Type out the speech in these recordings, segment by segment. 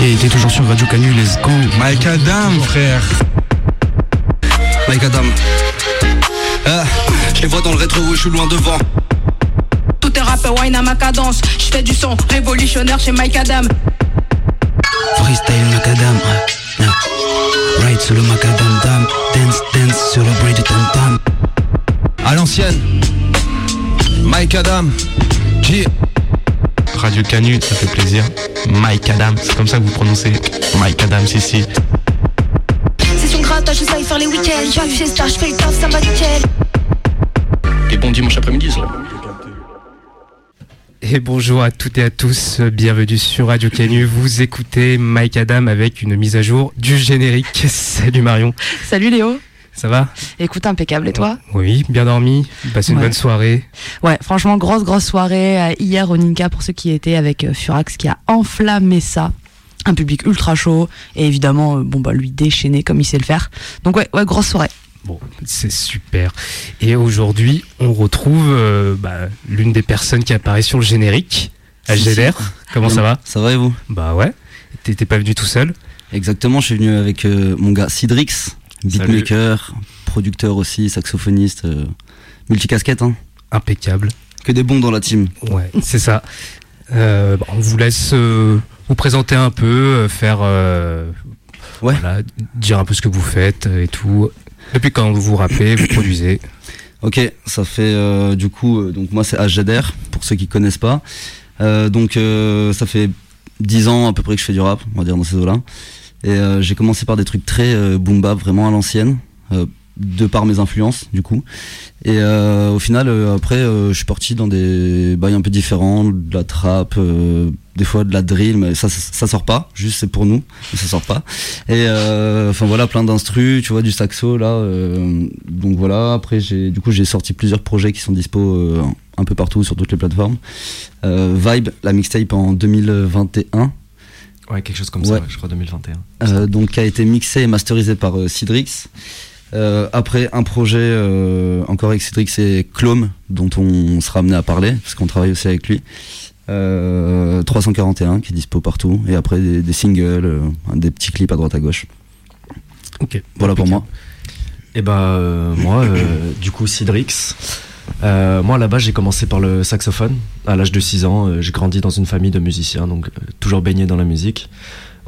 Yeah, t'es toujours sur Radio Canu, let's go. Mike Adam, frère. Mike Adam. Ah, je les vois dans le rétro, je suis loin devant. Tout est rap, wine à ma cadence. Je fais du son révolutionnaire chez Mike Adam. Freestyle Macadam. Ride sur le Macadam Dam, dance, dance sur le bridge du tam tam. À l'ancienne. Mike Adam. G. Radio Canu, ça fait plaisir. Mike Adam, c'est comme ça que vous prononcez Mike Adam, si si. Session grattage, je sais faire les week-ends. J'arrive chez Star, je fais le taf, ça va nickel. Et bon dimanche après-midi, ça. Et bonjour à toutes et à tous, bienvenue sur Radio Canu. Vous écoutez Mike Adam avec une mise à jour du générique. Salut Marion, Salut Léo. Ça va Écoute, impeccable. Et toi Oui, bien dormi, passé une Ouais. bonne soirée. Ouais, franchement, grosse, grosse soirée euh, hier au Ninka pour ceux qui étaient avec euh, Furax qui a enflammé ça. Un public ultra chaud et évidemment, euh, bon bah lui déchaîné comme il sait le faire. Donc ouais, ouais, grosse soirée. Bon, c'est super. Et aujourd'hui, on retrouve euh, bah, l'une des personnes qui apparaît sur le générique, HGDR. Comment ça va Ça va et vous? Bah ouais, t'étais pas venu tout seul? Exactement, je suis venu avec euh, mon gars Sidrix, beatmaker, producteur aussi, saxophoniste, euh, multicasquette, hein. Impeccable. Que des bons dans la team. Ouais, c'est ça. Euh, bah, on vous laisse euh, vous présenter un peu, euh, faire, euh, Ouais. voilà, dire un peu ce que vous faites et tout. Depuis quand vous vous rappelez, vous produisez. Ok, ça fait euh, du coup, euh, donc moi c'est HGDR, pour ceux qui connaissent pas. Euh, donc euh, ça fait 10 ans à peu près que je fais du rap, on va dire dans ces eaux-là. Et euh, j'ai commencé par des trucs très euh, boom bap, vraiment à l'ancienne, euh, de par mes influences du coup. Et euh, au final, après, je suis parti dans des bails un peu différents, de la trap, des fois de la drill, mais ça, ça, sort pas, juste c'est pour nous, mais ça sort pas. Et enfin voilà, plein d'instrus, tu vois, du saxo là. donc voilà, après j'ai du coup j'ai sorti plusieurs projets qui sont dispo un peu partout sur toutes les plateformes. Vibe, la mixtape en 2021, Ouais, quelque chose comme Ouais. ça, ouais, je crois 2021. euh, donc qui a été mixé et masterisé par euh, Cydrix. Euh, après un projet euh, encore avec Cydrix et Clome dont on sera amené à parler parce qu'on travaille aussi avec lui. Euh, 341 qui est dispo partout et après des, des singles, euh, des petits clips à droite à gauche. Ok. Voilà pour moi. Et bah euh, moi, euh, du coup, Cydrix. Euh, moi, là-bas, j'ai commencé par le saxophone. À l'âge de 6 ans, euh, j'ai grandi dans une famille de musiciens, donc euh, toujours baigné dans la musique.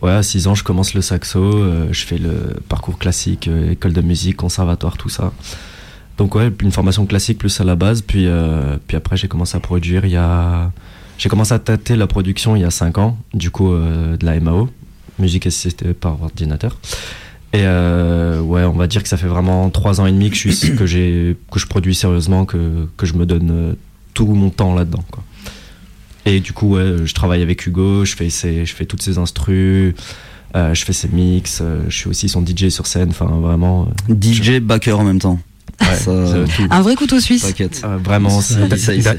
Ouais, à 6 ans, je commence le saxo, euh, je fais le parcours classique, euh, école de musique, conservatoire, tout ça. Donc ouais, une formation classique plus à la base, puis, puis après j'ai commencé à produire il y a... J'ai commencé à tâter la production il y a 5 ans, du coup de la MAO, musique assistée par ordinateur. Et euh, ouais, on va dire que ça fait vraiment 3 ans et demi que je, suis, que j'ai, que je produis sérieusement, que, que je me donne euh, tout mon temps là-dedans. Quoi. Et du coup, ouais, je travaille avec Hugo, je fais, ses, je fais toutes ses instrus, euh, je fais ses mix, euh, je suis aussi son DJ sur scène, enfin vraiment... euh, DJ backer en même temps. ouais, Ça-. Un vrai couteau suisse. T'inquiète. Euh, vraiment,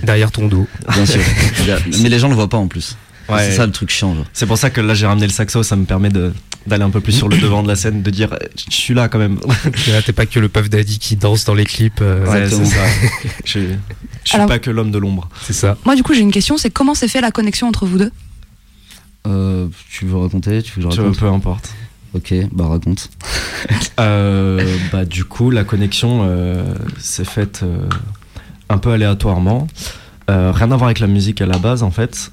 Derrière ton dos. Bien sûr. Mais les gens le voient pas en plus. Ouais, C'est ça le truc chiant. genre. c'est pour ça que là j'ai ramené le saxo, ça me permet de, d'aller un peu plus sur le devant de la scène, de dire euh, je suis là quand même. T'es pas que le Puff Daddy qui danse dans les clips. euh, Ouais, Exactement. c'est ça. Je, suis- je suis Alors- pas que l'homme de l'ombre. C'est ça. Moi, du coup, j'ai une question. C'est comment s'est fait la connexion entre vous deux? Euh, tu veux raconter? Tu veux que je raconte? peu importe. Ok, bah raconte. Euh, bah, du coup, la connexion euh, s'est faite euh, un peu aléatoirement. Euh, rien à voir avec la musique à la base, en fait.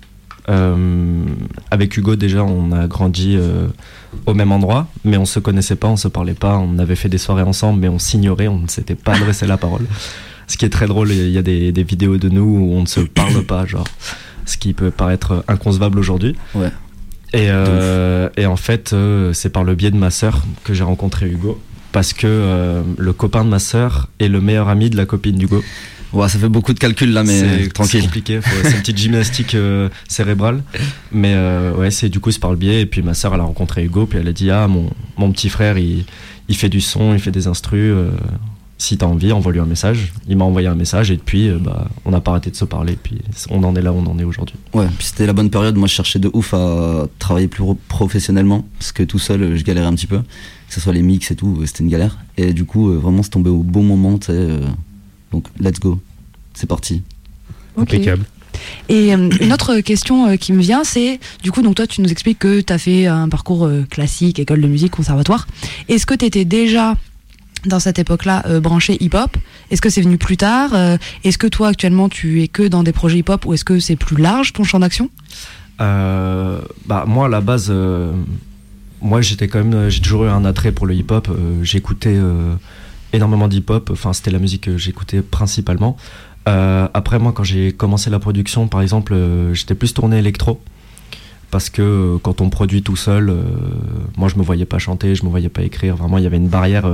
Euh, avec Hugo, déjà, on a grandi euh, au même endroit, mais on se connaissait pas, on se parlait pas. On avait fait des soirées ensemble, mais on s'ignorait, on ne s'était pas adressé la parole. Ce qui est très drôle, il y a des, des vidéos de nous où on ne se parle pas, genre. Ce qui peut paraître inconcevable aujourd'hui. Ouais. Et, euh, et en fait, c'est par le biais de ma sœur que j'ai rencontré Hugo. Parce que le copain de ma sœur est le meilleur ami de la copine d'Hugo. Ouais, ça fait beaucoup de calculs là, mais c'est c'est tranquille. compliqué, c'est une petite gymnastique euh, cérébrale. Mais euh, ouais, c'est du coup, c'est par le biais. Et puis ma sœur, elle a rencontré Hugo, puis elle a dit Ah, mon, mon petit frère, il, il fait du son, il fait des instrus. euh, si t'as envie, envoie-lui un message. Il m'a envoyé un message, et euh, bah, on n'a pas arrêté de se parler. Puis on en est là où on en est aujourd'hui. Ouais, puis c'était la bonne période. Moi, je cherchais de ouf à travailler plus pro- professionnellement parce que tout seul, je galérais un petit peu. Que ce soit les mix et tout, c'était une galère. Et du coup, vraiment, c'est tombé au bon moment. tu sais, donc, let's go. C'est parti. Ok. Impeccable. Et euh, une autre question euh, qui me vient, c'est du coup, donc toi, tu nous expliques que tu as fait un parcours euh, classique, école de musique, conservatoire. Est-ce que tu étais déjà dans cette époque-là euh, branché hip-hop? Est-ce que c'est venu plus tard? Euh, Est-ce que toi, actuellement, tu es que dans des projets hip-hop ou est-ce que c'est plus large ton champ d'action? Euh, bah moi à la base, euh, moi j'étais quand même, j'ai toujours eu un attrait pour le hip-hop. euh, j'écoutais euh, énormément d'hip-hop. Enfin c'était la musique que j'écoutais principalement. Euh, après moi quand j'ai commencé la production, par exemple, euh, j'étais plus tourné électro. Parce que euh, quand on produit tout seul, euh, moi je me voyais pas chanter, je me voyais pas écrire. Vraiment, il y avait une barrière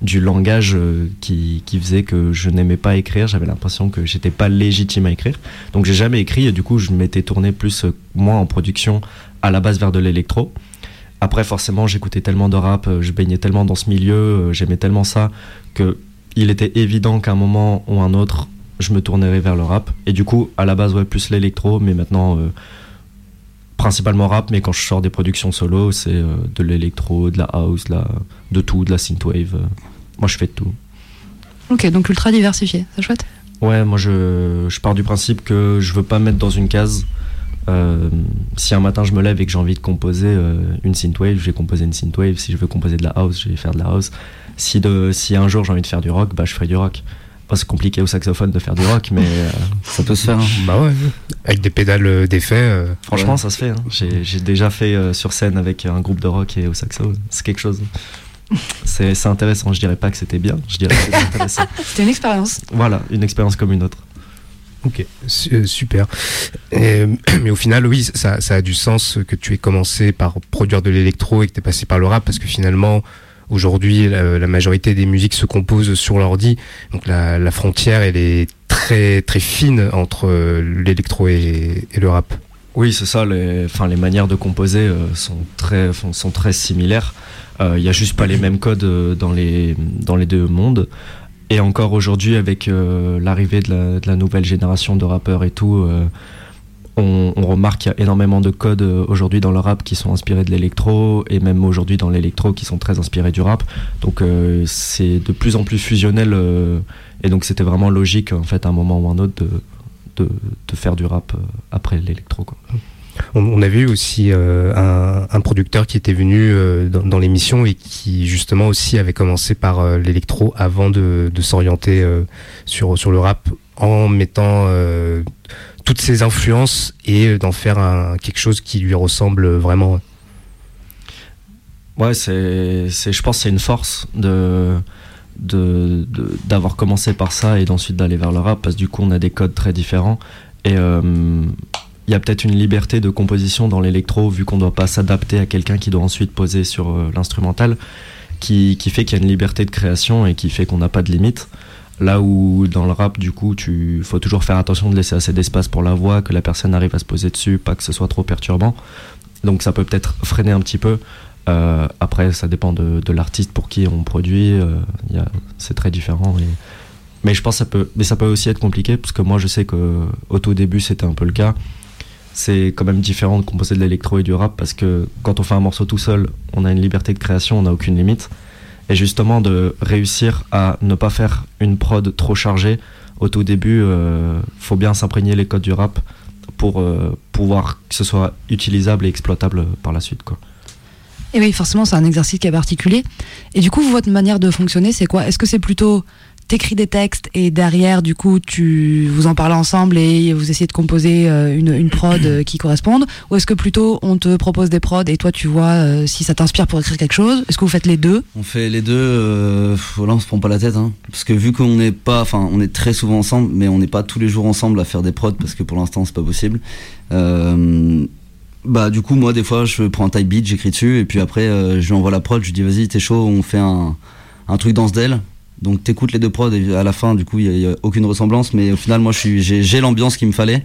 du langage qui, qui faisait que je n'aimais pas écrire. J'avais l'impression que j'étais pas légitime à écrire. Donc j'ai jamais écrit et du coup je m'étais tourné plus moi en production à la base vers de l'électro. Après forcément j'écoutais tellement de rap, euh, je baignais tellement dans ce milieu, euh, j'aimais tellement ça que il était évident qu'à un moment ou un autre je me tournerais vers le rap. Et du coup à la base ouais plus l'électro, mais maintenant euh, principalement rap. Mais quand je sors des productions solo c'est euh, de l'électro, de la house, de, la, de tout, de la synthwave. moi je fais de tout. Ok, donc ultra diversifié, c'est chouette. Ouais, moi je, je pars du principe que je veux pas me mettre dans une case. Euh, si un matin je me lève et que j'ai envie de composer euh, une synthwave, je vais composer une synthwave. Si je veux composer de la house, je vais faire de la house. Si, de, si un jour j'ai envie de faire du rock, bah je ferai du rock. C'est compliqué au saxophone de faire du rock, mais euh, Ça peut se faire. hein. Bah ouais, avec des pédales euh, d'effet. euh, franchement ça se fait. hein. J'ai déjà fait euh, sur scène avec un groupe de rock et au saxo. C'est quelque chose. C'est c'est intéressant. Je dirais pas que c'était bien, je dirais que c'était intéressant. C'était une expérience. Voilà, une expérience comme une autre. Ok, euh, super. Et, mais au final, oui, ça, ça a du sens que tu aies commencé par produire de l'électro et que tu es passé par le rap, parce que finalement, aujourd'hui, la, majorité des musiques se composent sur l'ordi. Donc la, la frontière, elle est très très fine entre euh, l'électro et, le rap. Oui, c'est ça. Les, enfin, les manières de composer euh, sont très, sont, très similaires. Euh, Il y a juste pas les mêmes codes euh, dans les, dans les deux mondes. Et encore aujourd'hui, avec euh, l'arrivée de la, nouvelle génération de rappeurs et tout, euh, on, remarque qu'il y a énormément de codes euh, aujourd'hui dans le rap qui sont inspirés de l'électro, et même aujourd'hui dans l'électro qui sont très inspirés du rap. Donc c'est de plus en plus fusionnel, et donc c'était vraiment logique en fait à un moment ou un autre de, faire du rap après l'électro. quoi. On, on avait eu aussi euh, un, producteur qui était venu euh, dans, l'émission et qui justement aussi avait commencé par euh, l'électro avant de, de s'orienter euh, sur, sur le rap en mettant toutes ses influences et d'en faire quelque chose qui lui ressemble vraiment. Ouais, c'est, c'est, je pense que c'est une force de, de, d'avoir commencé par ça et d'ensuite d'aller vers le rap parce que du coup on a des codes très différents et il y a peut-être une liberté de composition dans l'électro vu qu'on ne doit pas s'adapter à quelqu'un qui doit ensuite poser sur euh, l'instrumental qui, qui fait qu'il y a une liberté de création et qui fait qu'on n'a pas de limite. Là où dans le rap, du coup, tu faut toujours faire attention de laisser assez d'espace pour la voix, que la personne arrive à se poser dessus, pas que ce soit trop perturbant. Donc ça peut peut-être freiner un petit peu. Euh, après, ça dépend de, de l'artiste pour qui on produit. euh, c'est très différent. Mais je pense que ça peut, mais ça peut aussi être compliqué parce que moi, je sais que au tout début, c'était un peu le cas. C'est quand même différent de composer de l'électro et du rap parce que quand on fait un morceau tout seul, on a une liberté de création, on n'a aucune limite. Et justement, de réussir à ne pas faire une prod trop chargée au tout début, euh, faut bien s'imprégner les codes du rap pour euh, pouvoir que ce soit utilisable et exploitable par la suite. Et oui, forcément, c'est un exercice qui est particulier. Et du coup, votre manière de fonctionner, c'est quoi? Est-ce que c'est plutôt t'écris des textes et derrière, du coup, tu vous en parlez ensemble et vous essayez de composer euh, une, prod euh, qui corresponde Ou est-ce que plutôt on te propose des prods et toi tu vois euh, si ça t'inspire pour écrire quelque chose Est-ce que vous faites les deux? On fait les deux, euh, voilà, on se prend pas la tête, hein. parce que vu qu'on n'est pas, enfin, on est très souvent ensemble, mais on n'est pas tous les jours ensemble à faire des prods, parce que pour l'instant c'est pas possible. Bah du coup moi des fois je prends un type beat, j'écris dessus, et puis après je lui envoie la prod, je lui dis vas-y t'es chaud, on fait un, truc dans ce d'elle. Donc t'écoutes les deux prods et à la fin du coup il y, a aucune ressemblance, mais au final moi je suis, j'ai, j'ai l'ambiance qu'il me fallait.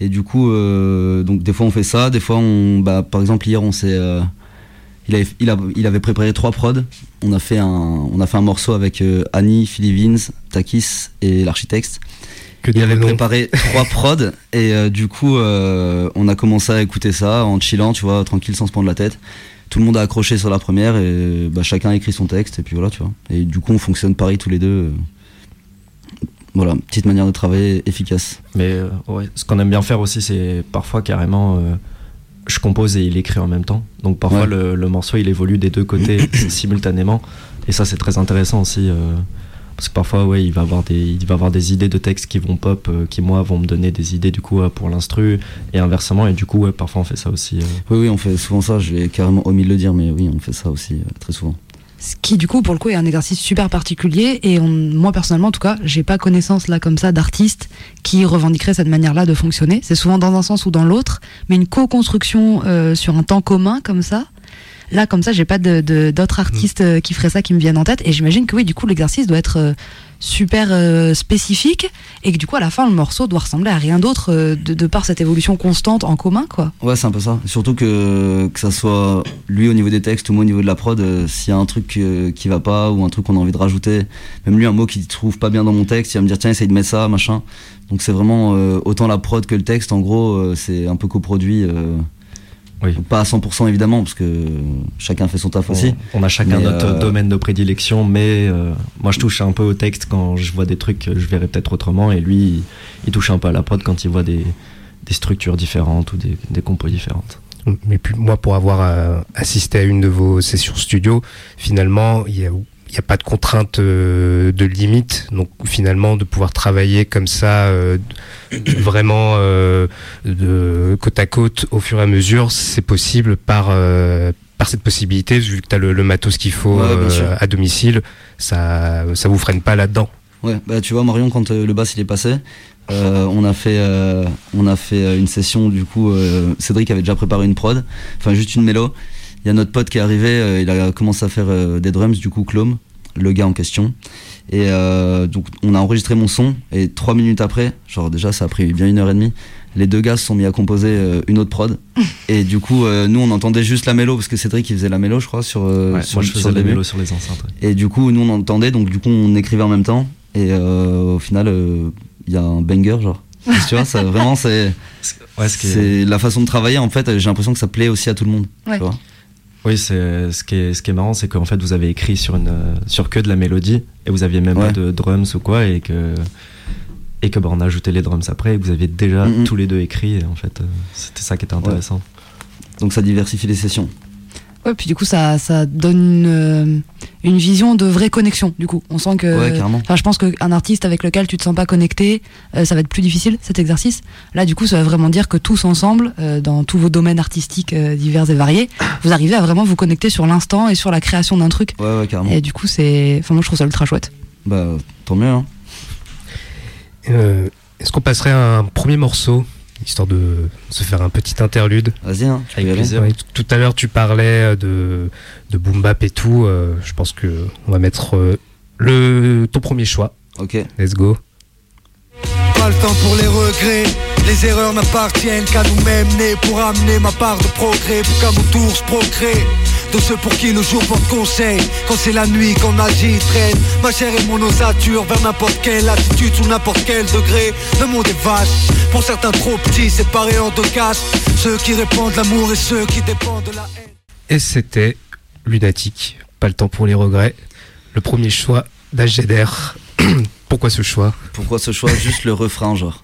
Et du coup, euh, donc des fois on fait ça, des fois on, bah par exemple hier on s'est, euh, il avait, il, a- il avait préparé trois prods. On a fait un, on a fait un morceau avec euh, Annie, Philly Vins, Takis et l'architecte. Que Il avait préparé trois prods et euh, du coup euh, on a commencé à écouter ça en chillant, tu vois, tranquille sans se prendre la tête. Tout le monde a accroché sur la première et bah, chacun a écrit son texte et puis voilà, tu vois. Et du coup on fonctionne pareil tous les deux. voilà, petite manière de travailler efficace. Mais euh, ouais, ce qu'on aime bien faire aussi, c'est parfois carrément. euh, je compose et il écrit en même temps. Donc parfois Ouais. le, le morceau il évolue des deux côtés simultanément. Et ça c'est très intéressant aussi. euh, parce que parfois ouais, il va avoir des, il va avoir des idées de texte qui vont pop, euh, qui moi vont me donner des idées du coup euh, pour l'instru et inversement. Et du coup ouais, parfois on fait ça aussi. euh. Oui, oui, on fait souvent ça, je l'ai carrément omis de le dire, mais oui, on fait ça aussi euh, très souvent. Ce qui, du coup, pour le coup, est un exercice super particulier. Et on- moi, personnellement, en tout cas, j'ai pas connaissance là comme ça d'artistes qui revendiqueraient cette manière-là de fonctionner. C'est souvent dans un sens ou dans l'autre, mais une co-construction euh, sur un temps commun comme ça. Là, comme ça, j'ai pas de- de- d'autres artistes euh, qui feraient ça qui me viennent en tête. Et j'imagine que oui, du coup, l'exercice doit être euh, super euh, spécifique et que du coup, à la fin, le morceau doit ressembler à rien d'autre euh, de, de par cette évolution constante en commun, quoi. Ouais, c'est un peu ça. Surtout que que ça soit lui au niveau des textes ou moi au niveau de la prod, euh, s'il y a un truc qui va pas ou un truc qu'on a envie de rajouter, même lui un mot qu'il trouve pas bien dans mon texte, il va me dire tiens essaye de mettre ça, machin. Donc c'est vraiment autant la prod que le texte. En gros, c'est un peu coproduit. Oui. Pas à 100% évidemment parce que chacun fait son taf aussi. On, on a chacun Mais, notre euh, domaine de prédilection, mais euh, moi je touche un peu au texte quand je vois des trucs que je verrais peut-être autrement, et lui il, il touche un peu à la prod quand il voit des, des structures différentes ou des, des compos différentes. Mais puis moi, pour avoir euh, assisté à une de vos sessions studio, finalement, il y a, il y a pas de contrainte euh, de limite. Donc finalement, de pouvoir travailler comme ça, euh, vraiment euh, de côte à côte, au fur et à mesure, c'est possible par par cette possibilité, vu que tu as le, le matos qu'il faut Ouais, à domicile, ça ça vous freine pas là-dedans. Ouais, bah tu vois Marion quand le bass il est passé, euh, on a fait euh, on a fait une session du coup euh, Cédric avait déjà préparé une prod, enfin juste une mélo. Il y a notre pote qui est arrivé, euh, il a commencé à faire euh, des drums du coup Clome, le gars en question. Et euh, donc on a enregistré mon son et trois minutes après, genre déjà ça a pris bien une heure et demie. Les deux gars se sont mis à composer euh, une autre prod et du coup euh, nous on entendait juste la mélo parce que Cédric il faisait la mélo je crois sur, euh, Ouais, sur, moi je sur faisais le des début. mélos sur les enceintes. ouais. Et du coup, nous on entendait, donc du coup on écrivait en même temps. Et euh, au final, euh, il y a un banger, genre. tu vois, ça, vraiment, c'est Ouais, c'est la façon de travailler. En fait, j'ai l'impression que ça plaît aussi à tout le monde. Ouais. Tu vois Oui, c'est ce qui est ce qui est marrant, c'est qu'en fait vous avez écrit sur une sur que de la mélodie et vous aviez même Ouais. pas de drums ou quoi et que et que bah, on a ajouté les drums après et que vous aviez déjà tous les deux écrit et en fait euh, c'était ça qui était intéressant. donc ça diversifie les sessions. Ouais, puis du coup, ça, ça donne une, euh, une vision de vraie connexion. Du coup, on sent que. Ouais, carrément. Enfin, je pense qu'un artiste avec lequel tu te sens pas connecté, euh, ça va être plus difficile cet exercice. Là, du coup, ça va vraiment dire que tous ensemble, euh, dans tous vos domaines artistiques euh, divers et variés, vous arrivez à vraiment vous connecter sur l'instant et sur la création d'un truc. Ouais, ouais, carrément. Et du coup, c'est. Enfin, moi, je trouve ça ultra chouette. Bah, tant mieux, hein. Euh, Est-ce qu'on passerait à un premier morceau, histoire de se faire un petit interlude Vas-y, hein, Avec plaisir. Ouais, tout à l'heure, tu parlais euh, de, de boom bap et tout. euh, je pense que on va mettre euh, le, ton premier choix. Ok. Let's go. Pas le temps pour les regrets. Les erreurs n'appartiennent qu'à nous-mêmes nés pour amener ma part de progrès, pour qu'à mon tour je procrée. De ceux pour qui le jour porte conseil, quand c'est la nuit qu'on agit, traîne ma chair et mon ossature vers n'importe quelle attitude, sous n'importe quel degré. Le monde est vaste, pour certains trop petits, séparés en deux castes. Ceux qui répandent l'amour et ceux qui dépendent de la haine. Et c'était Lunatique. Pas le temps pour les regrets. Le premier choix d'HGDR. Pourquoi ce choix Pourquoi ce choix? Juste le refrain, genre.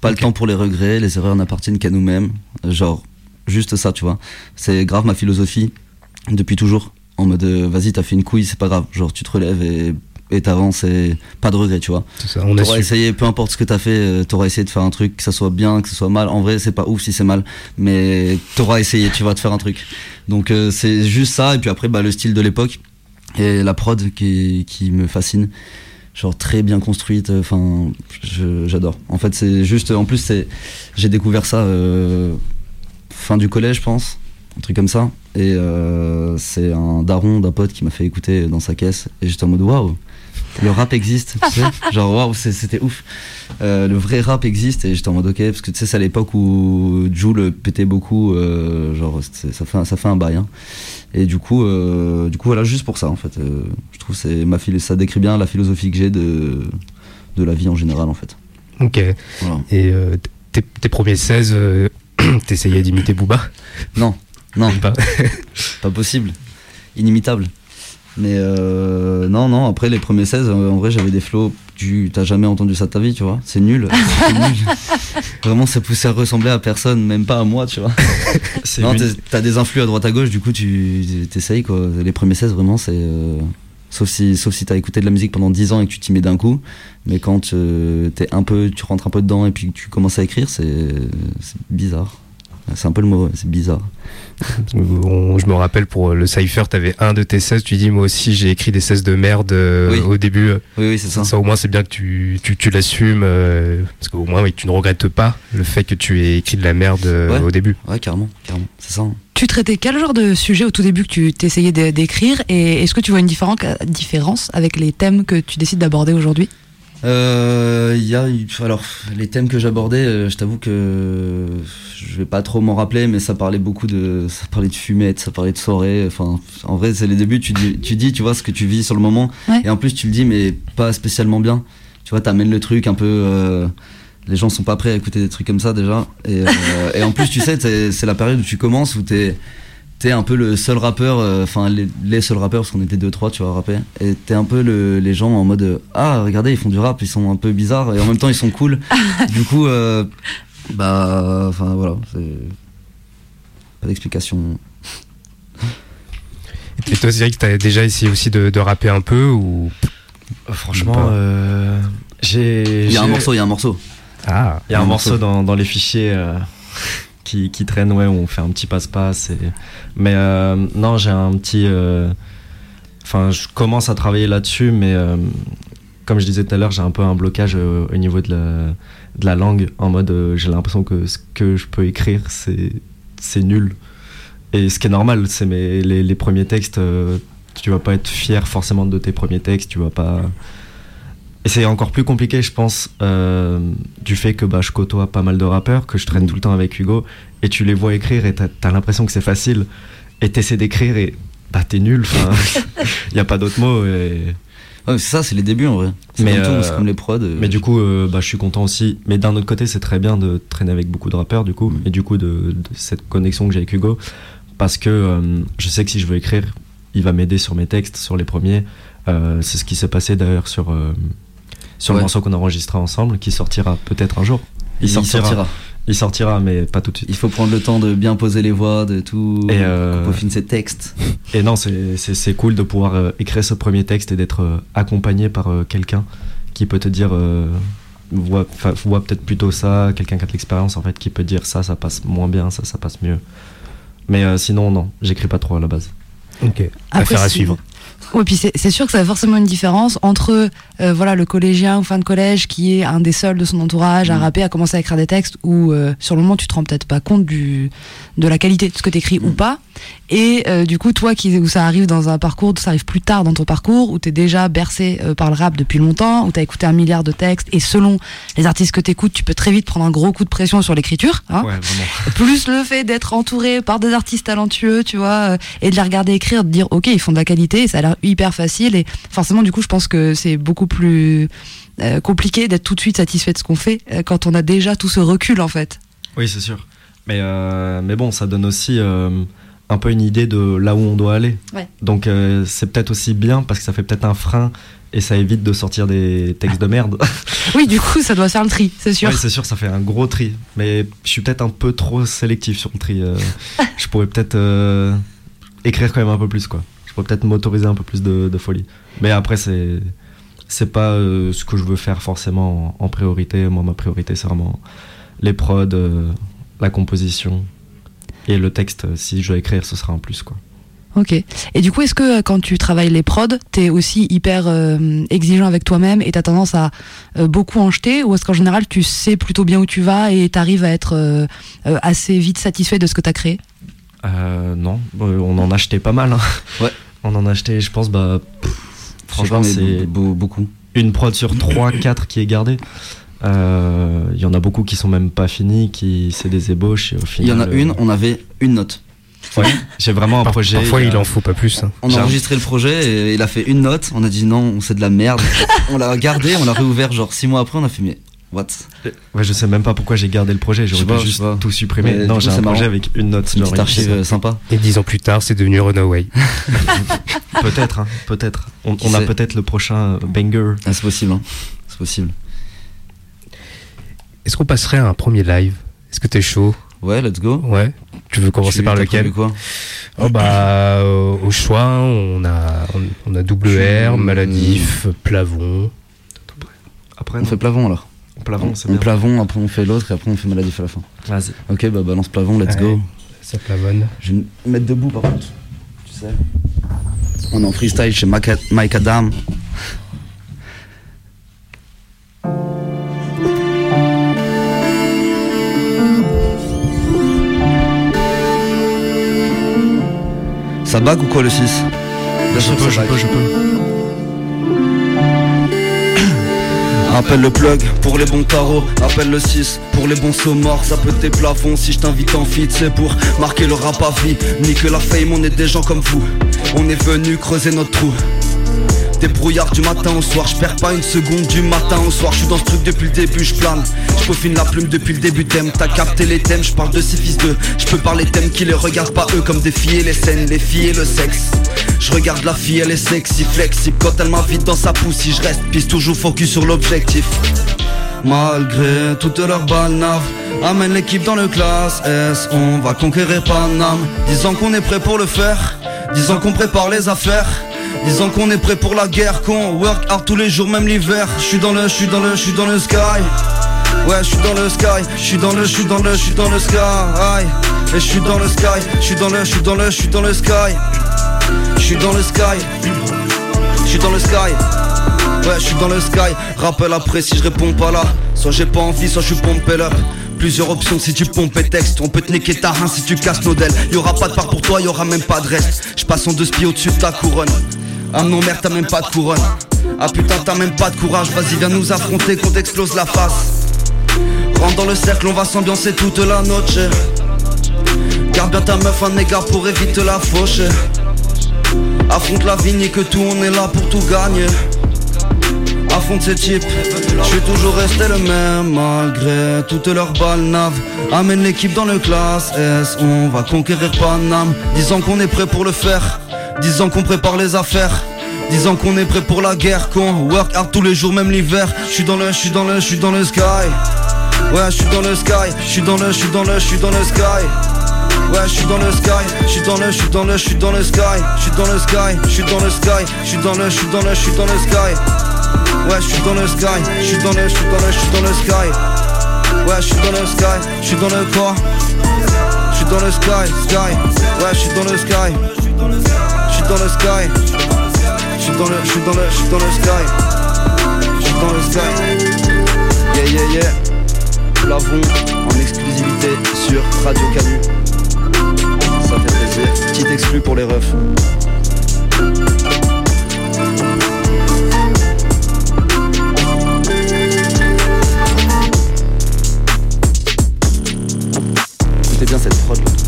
Pas le temps pour les regrets, les erreurs n'appartiennent qu'à nous-mêmes. Genre, juste ça, tu vois. C'est grave ma philosophie depuis toujours. En mode, euh, vas-y, t'as fait une couille, c'est pas grave. Genre, tu te relèves et et t'avances et pas de regrets, tu vois. C'est ça, on T'auras essayé, peu importe ce que t'as fait, euh, t'auras essayé de faire un truc, que ça soit bien, que ce soit mal. En vrai, c'est pas ouf si c'est mal, mais t'auras essayé, tu vas te faire un truc. Donc euh, c'est juste ça, et puis après, bah, le style de l'époque et la prod qui, qui me fascine. Genre très bien construite, euh, enfin, j'adore. En fait, c'est juste, en plus, c'est, j'ai découvert ça euh, fin du collège, je pense, un truc comme ça. Et euh, c'est un daron d'un pote qui m'a fait écouter dans sa caisse, et j'étais en mode waouh, le rap existe, tu sais. Genre waouh, c'était ouf. Euh, le vrai rap existe, et j'étais en mode ok, parce que tu sais, c'est à l'époque où Jules pétait beaucoup, euh, genre ça fait, un- ça fait un bail. hein. Et du coup, du coup, voilà, juste pour ça, en fait. je trouve que ma ça décrit bien la philosophie que j'ai de, de la vie en général, en fait. Ok. Et Voilà. tes, premiers 16, euh, t'essayais d'imiter Booba? Non, non, Pas. pas possible. Inimitable. Mais euh, non, non, après les premiers 16, euh, en vrai, j'avais des flows. Tu t'as jamais entendu ça de ta vie, tu vois. C'est nul. Vraiment, ça poussait à ressembler à personne, même pas à moi, tu vois. Non, t'as des influx à droite à gauche, du coup, tu t'essayes, quoi. Les premiers 16, vraiment, c'est. euh, Sauf si, sauf si t'as écouté de la musique pendant 10 ans et que tu t'y mets d'un coup. Mais quand t'es un peu, tu rentres un peu dedans et puis que tu commences à écrire, c'est c'est bizarre. C'est un peu le mot, c'est bizarre. On- je me rappelle pour le Cypher, t'avais un de tes 16, tu dis moi aussi j'ai écrit des 16 de merde euh, Oui. au début. Oui, oui, c'est ça. Ça, au moins c'est bien que tu, tu, tu l'assumes, euh, parce qu'au moins oui, tu ne regrettes pas le fait que tu aies écrit de la merde euh, Ouais. au début. Ouais, carrément, carrément. C'est ça. Tu traitais quel genre de sujet au tout début que tu t'essayais d'é- d'écrire et est-ce que tu vois une différen- différence avec les thèmes que tu décides d'aborder aujourd'hui? Euh, Il y a alors les thèmes que j'abordais, euh, je t'avoue que je vais pas trop m'en rappeler, mais ça parlait beaucoup de, ça parlait de fumette, ça parlait de soirée. Enfin, en vrai, c'est les débuts. Tu dis, tu dis, tu vois ce que tu vis sur le moment, Ouais. et en plus tu le dis, mais pas spécialement bien. Tu vois, t'amènes le truc un peu. euh, les gens sont pas prêts à écouter des trucs comme ça déjà, et, euh, et en plus tu sais, c'est c'est la période où tu commences où t'es t'es un peu le seul rappeur, euh, enfin les, les seuls rappeurs, parce qu'on était deux trois, tu vois, rapper. Et t'es un peu le, les gens en mode euh, ah regardez ils font du rap, ils sont un peu bizarres et en même temps ils sont cool. du coup, euh, bah enfin voilà, c'est pas d'explication. Et toi, Cyril, t'as déjà essayé aussi de, de rapper un peu ou Franchement, euh, j'ai. Il y a un morceau, il y a un morceau. Ah, Il y a un Un morceau morceau. dans, dans les fichiers euh, qui, qui traîne, ouais, on fait un petit passe-passe. Mais euh, non, j'ai un petit. euh, Enfin, je commence à travailler là-dessus, mais euh, comme je disais tout à l'heure, j'ai un peu un blocage au niveau de la, de la langue, en mode j'ai l'impression que ce que je peux écrire, c'est nul. Et ce qui est normal, c'est les, les premiers textes, tu vas pas être fier forcément de tes premiers textes, tu vas pas. Et c'est encore plus compliqué, je pense, euh, du fait que bah, je côtoie pas mal de rappeurs, que je traîne tout le temps avec Hugo, et tu les vois écrire et t'as as, l'impression que c'est facile, et t'essaies d'écrire et bah t'es nul, enfin, y a pas d'autre mot. Et... Ouais, c'est ça, c'est les débuts en vrai. Mais, comme tout, euh, c'est comme les prods. euh, Mais du coup, euh, bah, je suis content aussi. Mais d'un autre côté, c'est très bien de traîner avec beaucoup de rappeurs, du coup, Mm. et du coup, de, de cette connexion que j'ai avec Hugo. Parce que je sais que si je veux écrire, il va m'aider sur mes textes, sur les premiers. C'est ce qui s'est passé d'ailleurs sur, sur Ouais. le morceau qu'on a enregistré ensemble, qui sortira peut-être un jour. Il, il sortira. Il sortira, mais pas tout de suite. Il faut prendre le temps de bien poser les voix, de tout. Et, euh, peaufine ses textes. Et non, c'est- c'est c'est cool de pouvoir euh, écrire ce premier texte et d'être euh, accompagné par euh, quelqu'un qui peut te dire, euh, vois, peut-être plutôt ça, quelqu'un qui a de l'expérience en fait, qui peut dire ça, ça passe moins bien, ça, ça passe mieux. Mais euh, sinon, non, j'écris pas trop à la base. ok. Après, Affaire à suivre. Ouais, puis c'est sûr que ça a forcément une différence entre euh, voilà le collégien ou fin de collège qui est un des seuls de son entourage à Mm. rapper, à commencer à écrire des textes où euh, sur le moment tu te rends peut-être pas compte du de la qualité de ce que t'écris ou pas. Et euh, du coup toi qui où ça arrive dans un parcours, ça arrive plus tard dans ton parcours où t'es déjà bercé euh, par le rap depuis longtemps, où t'as écouté un milliard de textes et selon les artistes que t'écoutes, tu peux très vite prendre un gros coup de pression sur l'écriture. Hein Ouais, plus le fait d'être entouré par des artistes talentueux, tu vois, euh, et de les regarder écrire, de dire ok, ils font de la qualité, et ça a l'air hyper facile, et forcément du coup, je pense que c'est beaucoup plus euh, compliqué d'être tout de suite satisfait de ce qu'on fait euh, quand on a déjà tout ce recul en fait. Oui, c'est sûr. Mais, euh, mais bon, ça donne aussi euh, un peu une idée de là où on doit aller. Ouais. Donc euh, c'est peut-être aussi bien parce que ça fait peut-être un frein et ça évite de sortir des textes de merde. Oui, du coup, ça doit faire le tri, c'est sûr. Oui, c'est sûr, ça fait un gros tri. Mais je suis peut-être un peu trop sélectif sur le tri. je pourrais peut-être écrire quand même un peu plus, quoi. Je pourrais peut-être m'autoriser un peu plus de, de folie. Mais après, c'est c'est pas euh, ce que je veux faire forcément en, en priorité. Moi, ma priorité, c'est vraiment les prods, euh, la composition et le texte. euh, Si je dois écrire, ce sera un plus, quoi. Ok. Et du coup, est-ce que euh, quand tu travailles les prods, t'es aussi hyper euh, exigeant avec toi-même et t'as tendance à euh, beaucoup en jeter ou est-ce qu'en général tu sais plutôt bien où tu vas et t'arrives à être euh, assez vite satisfait de ce que t'as créé? Euh, non, on en a acheté pas mal. hein. Ouais. On en a acheté, je pense, bah. pff, franchement, c'est. be- be- beaucoup. une prod sur 3, 4 qui est gardée. Euh, Il y en a beaucoup qui sont même pas finis, qui c'est des ébauches. et au Il y en a euh, une, on avait une note. ouais, J'ai vraiment un Par- projet. Parfois, euh, il en faut pas plus. hein. On a enregistré le projet et il a fait une note. On a dit non, c'est de la merde. on l'a gardé, on l'a réouvert genre six mois après. On a fait mais What? Ouais, je sais même pas pourquoi j'ai gardé le projet, Je j'aurais pas, juste tout supprimer. Mais non, j'ai un projet marrant. avec une note. C'est une petite archive euh, sympa. Et dix ans plus tard, c'est devenu Runaway. Peut-être, hein, peut-être. On, a peut-être le prochain euh, banger. Ah, c'est possible, hein. C'est possible. Est-ce qu'on passerait à un premier live? Est-ce que t'es chaud? Ouais, let's go. Ouais. Tu veux commencer Tu- par lequel? prévu quoi? Oh bah euh, au choix, on a on, on a WR, Tu- Maladif, Plavon. Après, On non. fait plavon alors. Plavon, c'est On bien. plavon, après on fait l'autre et après on fait maladif à la fin. Vas-y. Ok, bah balance plavon, let's Ouais. go. Ça plavonne. Je vais me mettre debout par contre. Tu sais. On est en freestyle chez Mike Adam. Ça bague ou quoi le 6 Bien sûr que ça peux, je peux. Appelle le plug pour les bons tarots, appelle le 6 pour les bons morts ça peut tes plafonds si je t'invite en feat, c'est pour marquer le rap à vie, ni que la fame, on est des gens comme vous, on est venu creuser notre trou. Des brouillards du matin au soir, je perds pas une seconde du matin au soir, je suis dans ce truc depuis le début, je plane, je peaufine la plume depuis le début thème, t'as capté les thèmes, je parle de ces fils d'eux, je peux parler thèmes qui les regardent pas eux comme des filles et les scènes, les filles et le sexe. Je regarde la fille, elle est sexy, flexible. Quand elle m'invite dans sa poussie, je reste piste toujours focus sur l'objectif. Malgré toutes leurs balnaves Amène l'équipe dans le classe S. On va conquérir Paname. Disant qu'on est prêt pour le faire. Disant qu'on prépare les affaires Disant qu'on est prêt pour la guerre Qu'on work hard tous les jours même l'hiver Je suis dans le, je suis dans le, je suis dans le sky Ouais, je suis dans le sky, je suis dans le, je suis dans le, je suis dans le sky. Et je suis dans le sky, je suis dans le, je suis dans le, je dans le sky. Je suis dans le sky. Je suis dans le sky. Ouais, je suis dans le sky. Rappel après si je réponds pas là. Soit j'ai pas envie, soit je suis pompé up. Plusieurs options si tu pompes et texte. On peut te niquer ta rein si tu casses nos. Y'aura pas de part pour toi, y'aura même pas de reste. Je passe en deux spies au-dessus de ta couronne. Ah non, merde, t'as même pas de couronne. Ah putain, t'as même pas de courage. Vas-y, viens nous affronter, qu'on t'explose la face. Rentre dans le cercle, on va s'ambiancer toute la noche. Garde bien ta meuf, un égard pour éviter la fauche. Affronte la vigne et que tout, on est là pour tout gagner. Affronte ces types, je suis toujours resté le même malgré toutes leurs balles naves. Amène l'équipe dans le classe S, on va conquérir Paname. Disant qu'on est prêt pour le faire, disant qu'on prépare les affaires. Disant qu'on est prêt pour la guerre, qu'on work hard tous les jours, même l'hiver. Je suis dans le, je suis dans le, je suis dans le sky. Ouais, je suis dans le sky, je suis dans le, je suis dans le, je suis dans le sky. Ouais, je suis dans le sky, je suis dans le, je suis dans le, je suis dans le sky, je suis dans le sky, je suis dans le sky, je dans le, je dans le, je suis dans le sky. Ouais, je suis dans le sky, je suis dans le, je suis dans le, je suis dans le sky. Ouais, je suis dans le sky, je suis dans le quoi Je suis dans le sky, sky. Ouais, je suis dans le sky. Je suis dans le sky. Je suis dans le, je suis dans le, je suis dans le sky. Je suis dans le sky. Yeah, yeah, yeah. Plavon en exclusivité sur Radio Canu. Ça fait plaisir. Petit exclu pour les refs. Écoutez bien cette prod.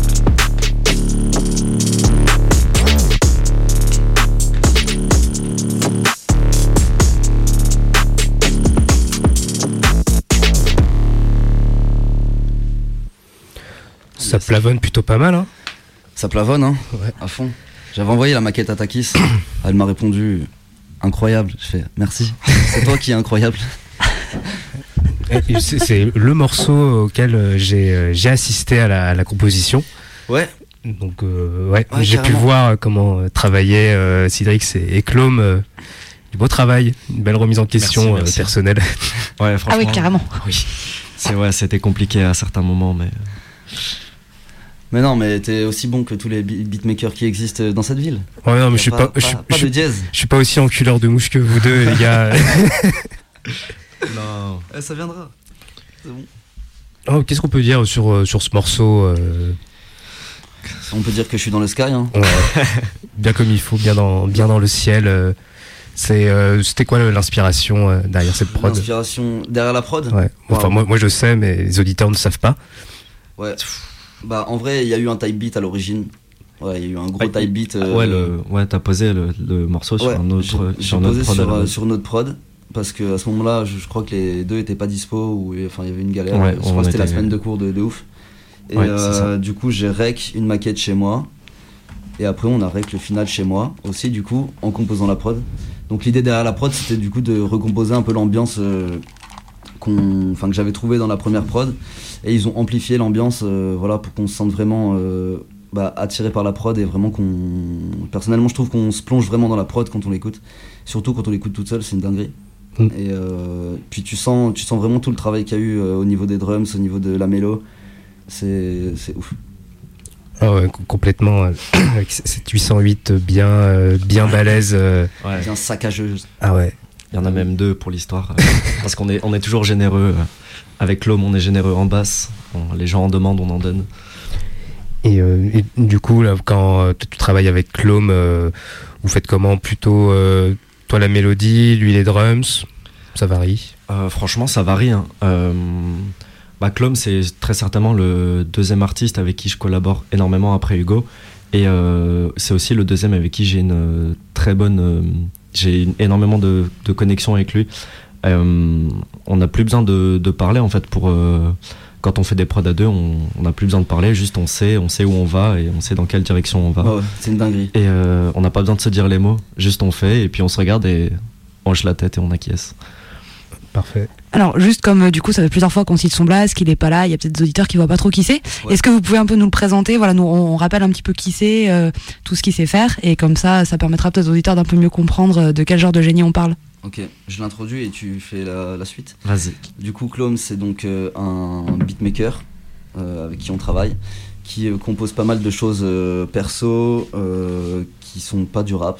Ça plavonne plutôt pas mal, hein Ça plavonne, hein Ouais. À fond. J'avais envoyé la maquette à Takis. Elle m'a répondu incroyable. Je fais merci. C'est toi qui es incroyable. C'est le morceau auquel euh, j'ai euh, j'ai assisté à la, à la composition. Ouais. Donc euh, ouais, Ouais, j'ai pu voir comment travaillaient euh, Cydrix et, et Clome. euh, du beau travail, une belle remise en question Merci, euh, merci. personnelle. Ouais, Ah franchement. oui, carrément. Oui. C'est ouais, c'était compliqué à certains moments, mais Mais non, mais t'es aussi bon que tous les beatmakers qui existent dans cette ville. Ouais, non, mais je suis pas, je, suis- pas, je de suis- jazz. je suis pas aussi enculeur de mouche que vous deux, les gars. non. Eh, ça viendra. C'est bon. Oh, Qu'est-ce qu'on peut dire sur, euh, sur ce morceau euh, On peut dire que je suis dans le sky. Hein. ouais, Bien comme il faut, bien dans, bien dans le ciel. euh, c'est, euh, C'était quoi l'inspiration euh, derrière cette prod? L'inspiration derrière la prod? ouais. Enfin, Wow. moi, moi je sais, mais les auditeurs ne savent pas. Ouais. Bah en vrai, il y a eu un type beat à l'origine. Ouais, il y a eu un gros type beat. euh, ouais, le, ouais, t'as posé le, le morceau sur un autre, sur j'ai notre posé prod. sur, euh, sur notre prod. parce que à ce moment-là, je, je crois que les deux étaient pas dispo ou enfin il y avait une galère. Ouais, je on crois que c'était la semaine de cours de, de ouf. Et euh, du coup, j'ai rec une maquette chez moi. Et après, on a rec le final chez moi aussi, du coup, en composant la prod. Donc l'idée derrière la prod, c'était du coup de recomposer un peu l'ambiance euh, que j'avais trouvé dans la première prod. Et ils ont amplifié l'ambiance, euh, voilà, pour qu'on se sente vraiment euh, bah, attiré par la prod et vraiment qu'on. Personnellement, je trouve qu'on se plonge vraiment dans la prod quand on l'écoute. Surtout quand on l'écoute toute seule, c'est une dinguerie. Mm. Et euh, puis tu sens, tu sens vraiment tout le travail qu'il y a eu euh, au niveau des drums, au niveau de la mélo. C'est c'est ouf. Ouais, co- complètement. euh, avec cette 808 bien, euh, bien balèze. euh, Ouais. Bien saccageuse. ah ouais. Il y en a même deux pour l'histoire. euh, parce qu'on est, on est toujours généreux. euh, Avec l'homme, on est généreux en basse. On- les gens en demandent, on en donne. Et, euh, et du coup, là, quand euh, tu travailles avec Clome, euh, vous faites comment? Plutôt toi la mélodie, lui les drums Ça varie? Franchement, ça varie. Hein. Bah, c'est très certainement le deuxième artiste avec qui je collabore énormément après Hugo. Et c'est aussi le deuxième avec qui j'ai une très bonne. J'ai énormément de, de connexion avec lui. Euh, on n'a plus besoin de, de parler en fait pour. euh, quand on fait des prods à deux, on n'a plus besoin de parler, juste on sait, on sait où on va et on sait dans quelle direction on va. C'est une dinguerie. Et euh, on n'a pas besoin de se dire les mots, juste on fait et puis on se regarde et on hoche la tête et on acquiesce. Parfait. Alors, juste comme euh, du coup, ça fait plusieurs fois qu'on cite son blase, qu'il est pas là, il y a peut-être des auditeurs qui voient pas trop qui c'est. Ouais. Est-ce que vous pouvez un peu nous le présenter? Voilà, nous on, on rappelle un petit peu qui c'est, euh, tout ce qu'il sait faire, et comme ça, ça permettra peut-être aux auditeurs d'un peu mieux comprendre euh, de quel genre de génie on parle. Ok, je l'introduis et tu fais la, la suite. Vas-y. Du coup, Clome, c'est donc euh, un beatmaker euh, avec qui on travaille, qui euh, compose pas mal de choses euh, perso, euh, qui sont pas du rap,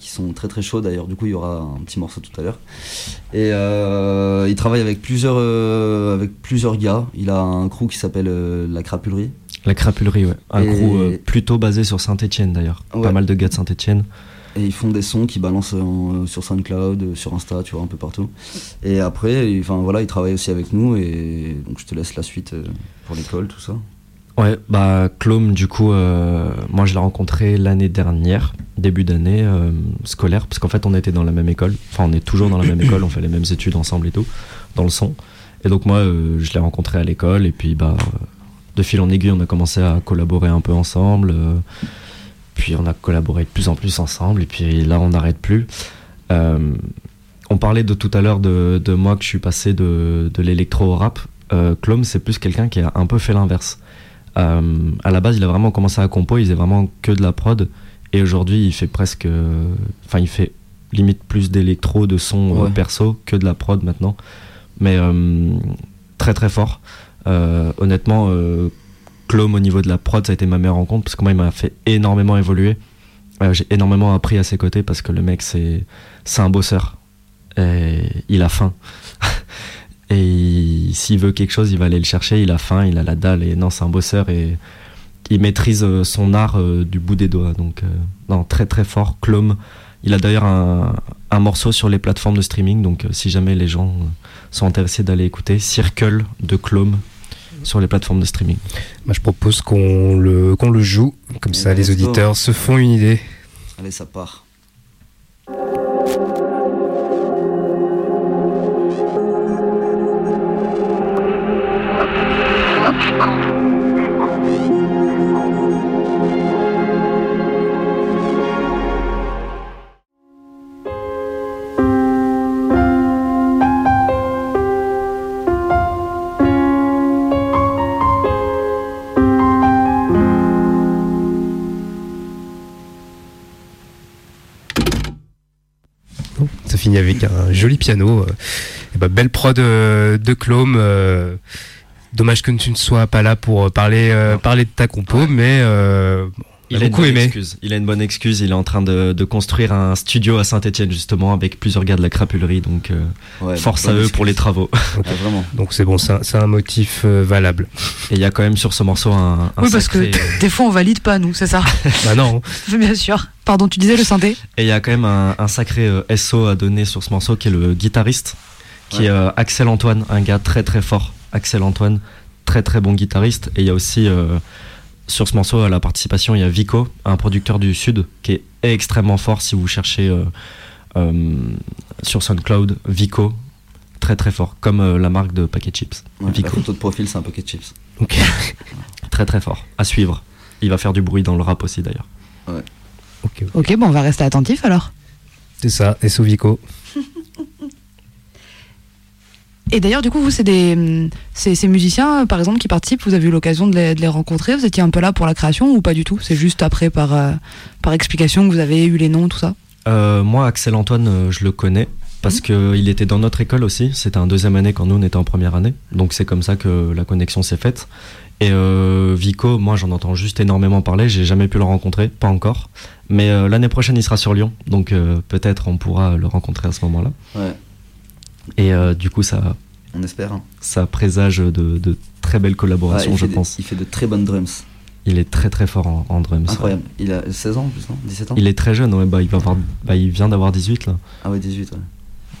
qui sont très très chauds d'ailleurs. Du coup, il y aura un petit morceau tout à l'heure. Et euh, il travaille avec plusieurs, euh, avec plusieurs gars. Il a un crew qui s'appelle euh, La Crapulerie. La crapulerie, ouais. Un Et- crew plutôt basé sur Saint-Etienne d'ailleurs. Ouais. Pas mal de gars de Saint-Etienne. Et ils font des sons qui balancent en- sur SoundCloud, sur Insta, tu vois, un peu partout. Et après, enfin voilà, ils travaillent aussi avec nous. Et donc, je te laisse la suite pour l'école, tout ça. Ouais, bah Clome, du coup, euh, moi je l'ai rencontré l'année dernière, début d'année euh, scolaire, parce qu'en fait on était dans la même école. Enfin, on est toujours dans la même école, on fait les mêmes études ensemble et tout, dans le son. Et donc moi, euh, je l'ai rencontré à l'école, et puis bah, de fil en aiguille, on a commencé à collaborer un peu ensemble. puis on a collaboré de plus en plus ensemble, et puis là on n'arrête plus. On parlait de tout à l'heure de, de moi que je suis passé de, de l'électro au rap. Clome, c'est plus quelqu'un qui a un peu fait l'inverse. Euh, à la base, il a vraiment commencé à compo, il faisait vraiment que de la prod. Et aujourd'hui, il fait presque. Enfin, il fait limite plus d'électro, de son euh, Ouais. perso que de la prod maintenant. Mais euh, très très fort. Euh, honnêtement, euh, Clome au niveau de la prod, ça a été ma meilleure rencontre parce que moi, il m'a fait énormément évoluer. J'ai énormément appris à ses côtés parce que le mec, c'est un bosseur. Et il a faim. Et il- s'il veut quelque chose, il va aller le chercher. Il a faim, il a la dalle. Et non, c'est un bosseur et il maîtrise euh, son art euh, du bout des doigts. Donc, euh, non, très très fort. Clome. Il a d'ailleurs un, un morceau sur les plateformes de streaming. Donc, euh, si jamais les gens euh, sont intéressés d'aller écouter, Circle de Clome sur les plateformes de streaming. Moi, je propose qu'on le, qu'on le joue. Comme ça, les auditeurs se font une idée. Allez, ça part. Avec un joli piano. euh. Et bah, belle prod euh, de Clome. euh, Dommage que tu ne sois pas là pour parler, parler de ta compo, mais Il a beaucoup aimé. excuse. il a une bonne excuse. Il est en train de, de construire un studio à Saint-Etienne, justement, avec plusieurs gars de la crapulerie. Donc, euh, Ouais, force à eux excuse. pour les travaux. Vraiment. Donc c'est bon, c'est un, c'est un motif euh, valable. Et il y a quand même sur ce morceau un, un oui, parce que t- des fois on valide pas, nous, c'est ça? Bah non, Bien sûr. Pardon, tu disais le synthé? Et il y a quand même un, un sacré euh, SO à donner sur ce morceau qui est le guitariste, qui Ouais. est euh, Axel Antoine, un gars très très fort. Axel Antoine, très très bon guitariste. Et il y a aussi euh, sur ce morceau à la participation, il y a Vico, un producteur du Sud, qui est extrêmement fort si vous cherchez euh, Euh, sur SoundCloud, Vico, très très fort, comme euh, la marque de paquet chips. Ouais, la Vico, photo de profil, c'est un pocket chips. Ok. très très fort, à suivre. Il va faire du bruit dans le rap aussi d'ailleurs. ok. Ok, bon, on va rester attentif alors. C'est ça. Et Sovico. Et d'ailleurs, du coup, vous, c'est des, hum, c'est ces musiciens, euh, par exemple, qui participent. Vous avez eu l'occasion de les, de les rencontrer. Vous étiez un peu là pour la création ou pas du tout? C'est juste après, par, euh, par explication, que vous avez eu les noms, tout ça? Euh, moi, Axel Antoine, je le connais parce que il était dans notre école aussi. C'était un deuxième année quand nous on était en première année. Donc c'est comme ça que la connexion s'est faite. Et euh, Vico, moi j'en entends juste énormément parler. J'ai jamais pu le rencontrer, pas encore. Mais euh, l'année prochaine il sera sur Lyon, donc euh, peut-être on pourra le rencontrer à ce moment-là. Ouais, Et euh, du coup ça, on espère. hein. ça présage de, de très belles collaborations, je pense. il fait de très bonnes drums. Il est très très fort en, en drums. Incroyable. Il a 16 ans en plus, non? 17 ans? Il est très jeune, ouais, bah, il, va avoir, bah, il vient d'avoir 18 là. Ah ouais, 18, ouais.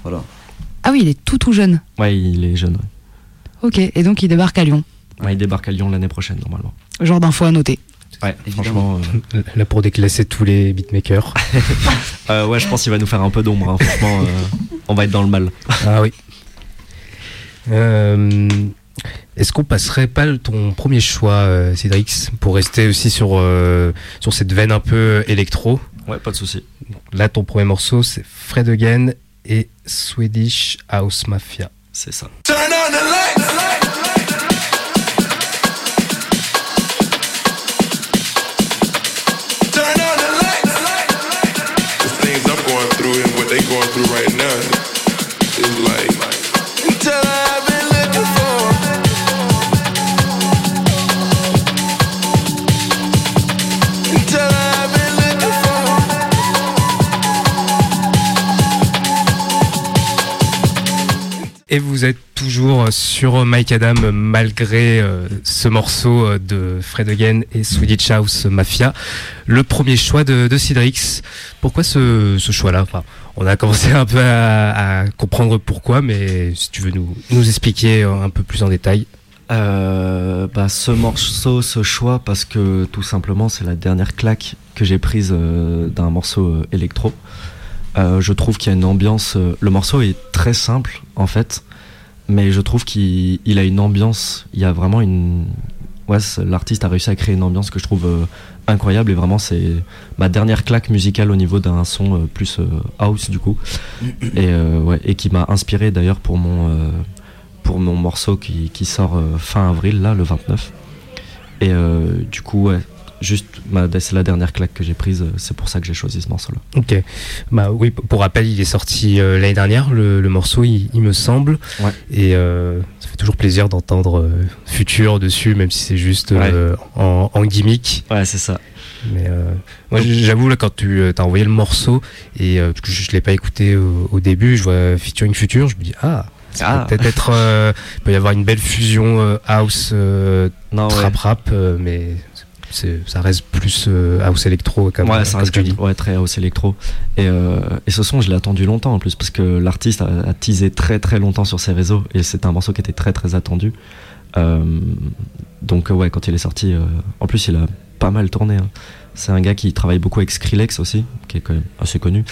Voilà. Ah oui, il est tout tout jeune. Ouais, il est jeune. ouais. Ok, et donc il débarque à Lyon. Ouais, il débarque à Lyon l'année prochaine normalement. Genre d'infos à noter. Ouais, franchement. euh, Là pour déclasser tous les beatmakers. Euh, ouais, je pense qu'il va nous faire un peu d'ombre. hein. Franchement, euh, on va être dans le mal. Ah oui. Euh, Est-ce qu'on passerait pas ton premier choix, Cédrix, pour rester aussi sur, euh, sur cette veine un peu électro? Ouais, pas de souci. Là, ton premier morceau, c'est Fred Again et Swedish House Mafia. C'est ça. Turn on the lights. Turn they going through right now Et vous êtes toujours sur Mike Adam malgré euh, ce morceau euh, de Fred Again et Swedish House Mafia. Le premier choix de, de. Pourquoi ce, choix-là? Enfin, On a commencé un peu à, comprendre pourquoi, mais si tu veux nous, expliquer un peu plus en détail. Euh, bah, ce morceau, ce choix, parce que tout simplement, c'est la dernière claque que j'ai prise euh, d'un morceau euh, électro. Euh, je trouve qu'il y a une ambiance. euh, le morceau est très simple, en fait, mais je trouve qu'il il a une ambiance. Il y a vraiment une. Ouais, l'artiste a réussi à créer une ambiance que je trouve euh, incroyable et vraiment, c'est ma dernière claque musicale au niveau d'un son plus house, du coup. Et, qui m'a inspiré d'ailleurs pour mon. pour mon morceau qui, qui sort fin avril, là, le 29. Et du coup, ouais, juste, c'est la dernière claque que j'ai prise, euh, c'est pour ça que j'ai choisi ce morceau-là. Ok. Bah oui, pour rappel, il est sorti euh, l'année dernière, le, le morceau, il, il me semble. Ouais. Et euh, ça fait toujours plaisir d'entendre euh, Futur dessus, même si c'est juste en, en gimmick. Ouais, c'est ça. Mais moi, j'avoue, là, quand tu as envoyé le morceau, et parce que je ne l'ai pas écouté au, au début, je vois Featuring Future, je me dis, ah, ça Ah. peut peut-être être. il peut y avoir une belle fusion house, Non, ouais. trap rap, euh, mais ça reste plus euh, house électro, comme, ouais, ça reste dis. ouais, très house électro. Et, euh, et ce son, je l'ai attendu longtemps en plus, parce que l'artiste a, a teasé très très longtemps sur ses réseaux, et c'était un morceau qui était très très attendu. Euh, donc, ouais, quand il est sorti, euh, en plus, il a pas mal tourné. hein. C'est un gars qui travaille beaucoup avec Skrillex aussi, qui est quand même assez connu.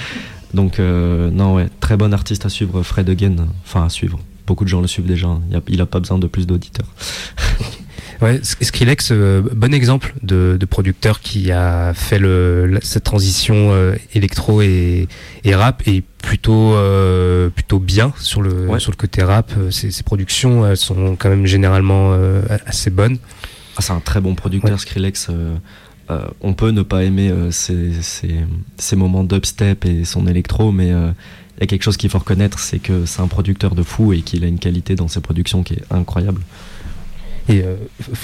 donc, euh, non, ouais, très bon artiste à suivre, Fred Again. Enfin, à suivre. Beaucoup de gens le suivent déjà. hein. Il a, il a pas besoin de plus d'auditeurs. Ouais, Skrillex, euh, bon exemple de, de producteur qui a fait le, cette transition euh, électro et, et rap et plutôt euh, plutôt bien sur le Ouais. sur le côté rap. Euh, Ses, ses productions elles sont quand même généralement euh, assez bonnes. Ah, c'est un très bon producteur, Ouais. Skrillex. euh, euh, on peut ne pas aimer euh, ses, ses- ses moments d'upstep et son électro, mais euh, il y a quelque chose qu'il faut reconnaître, c'est que c'est un producteur de fou et qu'il a une qualité dans ses productions qui est incroyable. Et euh,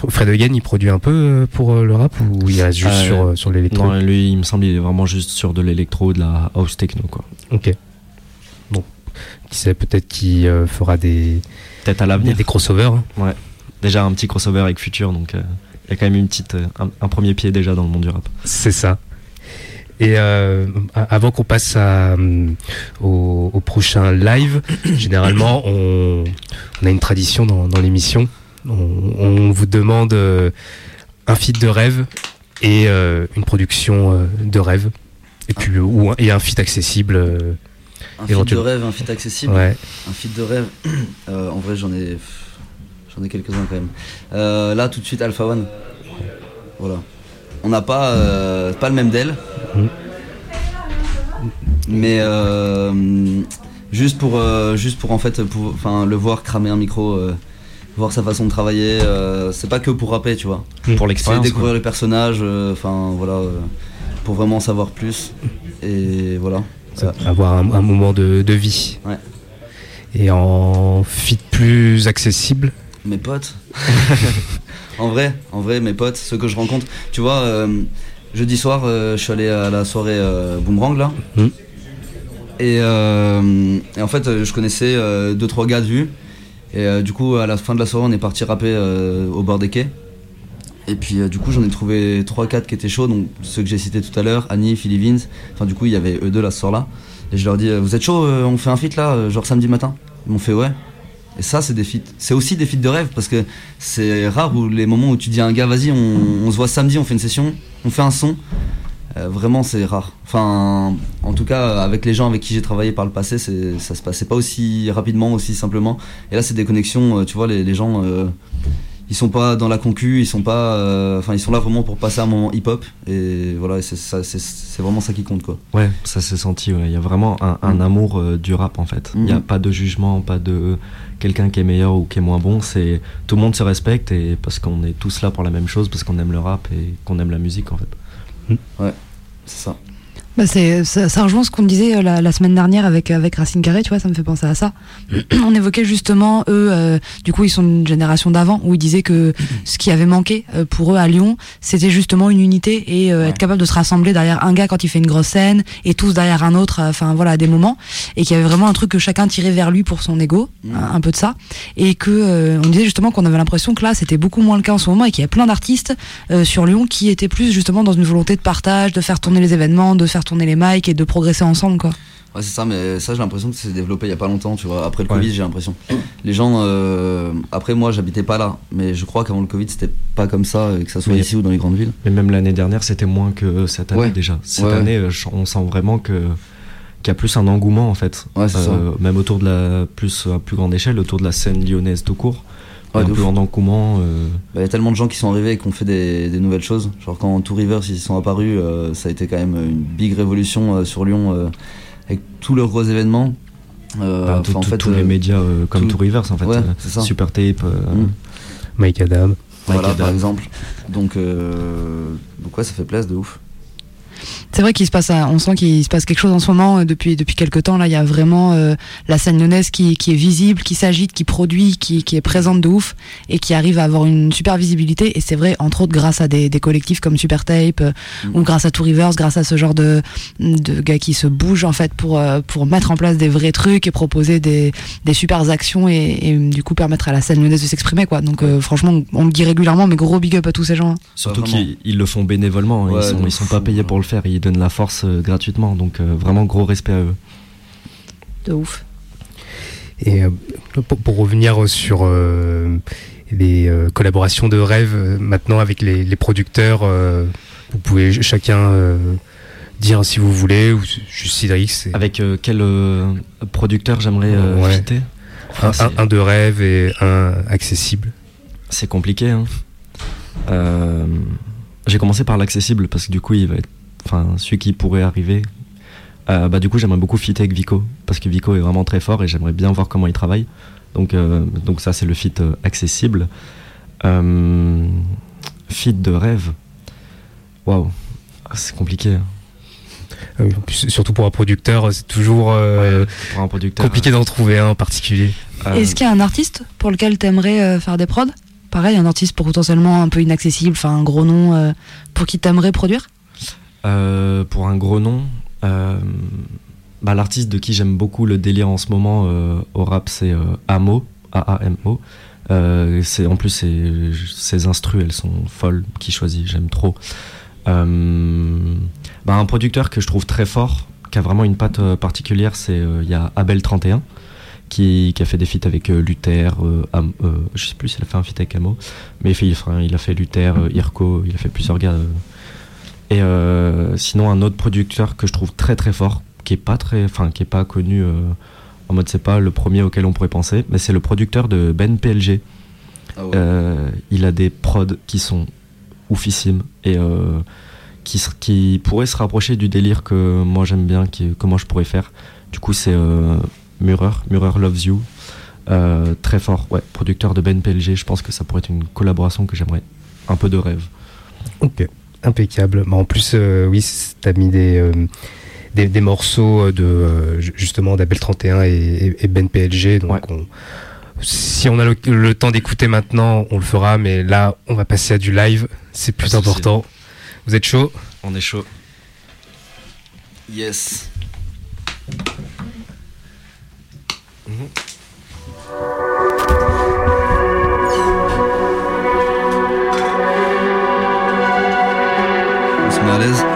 Fred Again, il produit un peu euh, pour euh, le rap ou il reste juste sur sur l'électro? Non, lui, il me semble, il est vraiment juste sur de l'électro, de la house techno, quoi. Ok. Bon, qui sait peut-être qu'il fera des Peut-être à des, l'avenir. des crossovers. hein. Déjà un petit crossover avec Future, donc il y a quand même une petite, un, un premier pied déjà dans le monde du rap. C'est ça. Et euh, avant qu'on passe à, au, au prochain live, généralement on, on a une tradition dans, dans l'émission. On, on vous demande euh, un feat de rêve et euh, une production euh, de rêve. Et puis ou un, et un feat accessible. Un feed de rêve, un feed accessible. Ouais. Un feed de rêve. En vrai, j'en ai, j'en ai quelques-uns quand même. Là, tout de suite, Alpha One. Voilà. On n'a pas, euh, pas le même d'elle. Mhm. Mais euh, juste pour, euh, juste pour en fait, enfin, le voir cramer un micro, voir sa façon de travailler. euh, c'est pas que pour rapper, tu vois. Pour C'est l'expérience. découvrir quoi. les personnages. euh, Enfin, voilà, euh, pour vraiment en savoir plus. Et voilà. Avoir un, un moment de, de vie. Ouais. Et en feat plus accessible. Mes potes. en vrai, en vrai, mes potes, ceux que je rencontre. Tu vois, euh, jeudi soir, euh, je suis allé à la soirée euh, Boomerang là. Mhm. Et, et en fait, je connaissais deux trois gars de vue. Et euh, du coup, à la fin de la soirée, on est parti rapper euh, au bord des quais. Et puis, euh, du coup, j'en ai trouvé 3-4 qui étaient chauds. Donc, ceux que j'ai cités tout à l'heure, Annie, Philly Vince. Enfin, du coup, il y avait eux deux là ce soir-là. Et je leur dis, vous êtes chaud On fait un feat là, genre samedi matin Ils m'ont fait, ouais. Et ça, c'est des feats. C'est aussi des feats de rêve parce que c'est rare où les moments où tu dis à un gars, vas-y, on se voit samedi, on fait une session, on fait un son. Euh, vraiment, c'est rare. Enfin, en tout cas, avec les gens avec qui j'ai travaillé par le passé, ça se passait pas aussi rapidement, aussi simplement. Et là, c'est des connexions, euh, tu vois, les, les gens, euh, ils sont pas dans la concu, ils sont pas. euh, Enfin, ils sont là vraiment pour passer un moment hip-hop. Et voilà, c'est, ça, c'est, c'est vraiment ça qui compte, quoi. Ouais, ça s'est senti. ouais. Il y a vraiment un, un Mm. amour du rap en fait. Il n'y a Mhm. pas de jugement, pas de quelqu'un qui est meilleur ou qui est moins bon. C'est tout le monde se respecte et parce qu'on est tous là pour la même chose, parce qu'on aime le rap et qu'on aime la musique en fait. Ça. Bah c'est, ça, ça rejoint ce qu'on disait euh, la, la semaine dernière avec, avec Racine Carré, tu vois, ça me fait penser à ça. On évoquait justement, eux, euh, du coup, ils sont d'une génération d'avant, où ils disaient que ce qui avait manqué euh, pour eux à Lyon, c'était justement une unité et euh, Ouais. être capable de se rassembler derrière un gars quand il fait une grosse scène et tous derrière un autre, euh, enfin voilà, à des moments. Et qu'il y avait vraiment un truc que chacun tirait vers lui pour son ego, Mhm. un, un peu de ça. Et que euh, on disait justement qu'on avait l'impression que là, c'était beaucoup moins le cas en ce moment et qu'il y avait plein d'artistes euh, sur Lyon qui étaient plus justement dans une volonté de partage, de faire tourner les événements, de faire tourner les mics et de progresser ensemble, quoi. Ouais, c'est ça, mais ça, j'ai l'impression que c'est développé il y a pas longtemps, tu vois. Après le Ouais. Covid, j'ai l'impression. Les gens, euh, après moi, j'habitais pas là, mais je crois qu'avant le Covid, c'était pas comme ça, euh, que ça soit Mais- ici ou dans les grandes villes. Mais même l'année dernière, c'était moins que cette année Ouais. déjà. Cette année, on sent vraiment que qu'il y a plus un engouement en fait. Ouais, c'est ça. Euh, Même autour de la plus à plus grande échelle, autour de la scène lyonnaise tout court. Il Ouais, un euh, Bah, y a tellement de gens qui sont arrivés et qui ont fait des, des nouvelles choses. Genre quand Two Rivers ils sont apparus, euh, ça a été quand même une big révolution euh, sur Lyon euh, avec tous leurs gros événements. Euh, bah, tout- en tout- fait, tous euh, les médias euh, comme tout- Two Rivers en fait. Ouais, euh. Super Tape. euh, Mm. Mike Adam. voilà, par exemple. Donc, euh, donc ouais, ça fait plaisir de ouf. C'est vrai qu'il se passe, on sent qu'il se passe quelque chose en ce moment euh, depuis depuis quelques temps. Là, il y a vraiment euh, la scène lyonnaise qui, qui est visible, qui s'agite, qui produit, qui, qui est présente de ouf et qui arrive à avoir une super visibilité. Et c'est vrai, entre autres, grâce à des, des collectifs comme Super Tape euh, Mm. ou grâce à Two Rivers, grâce à ce genre de de gars qui se bougent en fait pour euh, pour mettre en place des vrais trucs et proposer des des super actions et, et, du coup permettre à la scène lyonnaise de s'exprimer quoi. Donc euh, franchement, on le dit régulièrement, mais gros big up à tous ces gens. hein. Surtout vraiment. qu'ils ils le font bénévolement. hein. Ouais, ils sont, ils sont pas payés ouais. pour le faire. Ils donnent la force euh, gratuitement. Donc euh, vraiment gros respect à eux. De ouf. Et euh, pour, pour revenir sur euh, les euh, collaborations de rêve euh, maintenant avec les, les producteurs, euh, vous pouvez ch- chacun euh, dire si vous voulez, ou juste Cédric, c'est Avec euh, quel euh, producteur j'aimerais euh, Ouais. fitter un, Enfin, un- c'est- un de rêve et un accessible. C'est compliqué. Hein. Euh, J'ai commencé par l'accessible parce que du coup, il va être, enfin, celui qui pourrait arriver. Euh, bah, du coup, j'aimerais beaucoup fitter avec Vico parce que Vico est vraiment très fort et j'aimerais bien voir comment il travaille. Donc, euh, donc ça, c'est le fit euh, accessible. Euh, fit de rêve. Waouh, Ah, c'est compliqué. hein. Euh, plus, surtout pour un producteur, c'est toujours euh, Ouais, pour un producteur. compliqué d'en trouver un en particulier. euh, Est-ce qu'il y a un artiste pour lequel t'aimerais euh, faire des prods? Pareil, un artiste potentiellement un peu inaccessible, enfin un gros nom euh, pour qui t'aimerais produire? Euh, pour un gros nom, euh, bah, l'artiste de qui j'aime beaucoup le délire en ce moment euh, au rap, c'est Amo, A-A-M-O. En plus ses, instrus, elles sont folles. Qui choisit, j'aime trop. Bah, un producteur que je trouve très fort, qui a vraiment une patte particulière, c'est il y a Abel 31 qui, a fait des feats avec Luther, euh, Am- je sais plus s'il a fait un feat avec Amo, mais il, il a fait Luther, Irko, il a fait plusieurs gars. Et euh, sinon, un autre producteur que je trouve très très fort, qui est pas très, enfin, qui est pas connu euh, en mode c'est pas le premier auquel on pourrait penser, mais c'est le producteur de Ben PLG. Ah ouais. Euh, il a des prods qui sont oufissimes et euh, qui, qui pourraient se rapprocher du délire que moi j'aime bien, qui, que moi je pourrais faire. Du coup, c'est euh, Mirror, Mirror Loves You. Euh, très fort, ouais, producteur de Ben PLG. Je pense que ça pourrait être une collaboration que j'aimerais un peu de rêve. Ok, impeccable. Bah, en plus, euh, oui, tu as mis des, euh, des, des morceaux de euh, ju- justement d'Abel 31 et, Ben PLG. Donc, Ouais. on- si on a le, le temps d'écouter maintenant, on le fera. Mais là, on va passer à du live. C'est plus Pas souci. important. Vous êtes chaud? On est chaud. Yes. On se met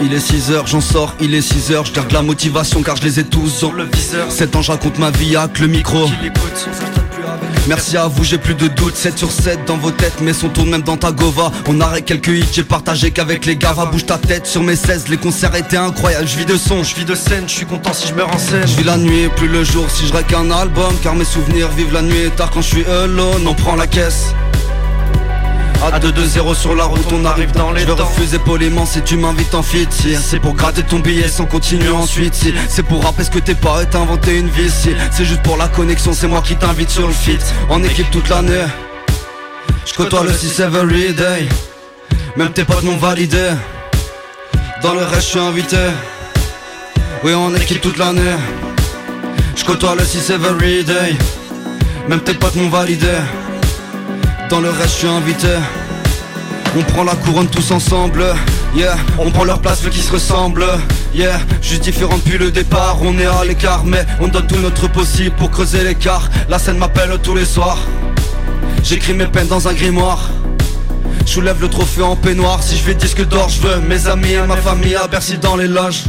il est 6h, j'en sors, il est 6h, je garde la motivation car je les ai tous sur le viseur. 7 ans, je raconte ma vie avec le micro. Merci à vous, j'ai plus de doutes, 7 sur 7 dans vos têtes, mais son tourne même dans ta gova? On arrête quelques hits, j'ai partagé qu'avec les gars, va bouge ta tête sur mes 16, les concerts étaient incroyables, je vis de son, je vis de scène, je suis content si je meurs en scène. Je vis la nuit, plus le jour, si je règle un album, car mes souvenirs vivent la nuit et tard quand je suis alone, on prend la caisse. À 2-2-0 sur la route, on arrive dans les Je vais refuser poliment si tu m'invites en fit si. C'est pour gratter ton billet sans continuer ensuite si. C'est pour rappeler ce que t'es pas et t'inventer une vie si. C'est juste pour la connexion, c'est moi qui t'invite sur le fit. En équipe toute l'année. Je côtoie le 6 every day Même tes potes m'ont validé. Dans le reste je suis invité. Oui en équipe toute l'année. Je côtoie le 6 every day Même tes potes m'ont validé dans le reste, je suis invité. On prend la couronne tous ensemble. Yeah, on prend leur place vu qu'ils se ressemblent. Yeah, juste différent depuis le départ. On est à l'écart, mais on donne tout notre possible pour creuser l'écart. La scène m'appelle tous les soirs. J'écris mes peines dans un grimoire. Je le trophée en peignoir. Si je fais disque d'or, je veux mes amis et ma famille à Bercy dans les loges.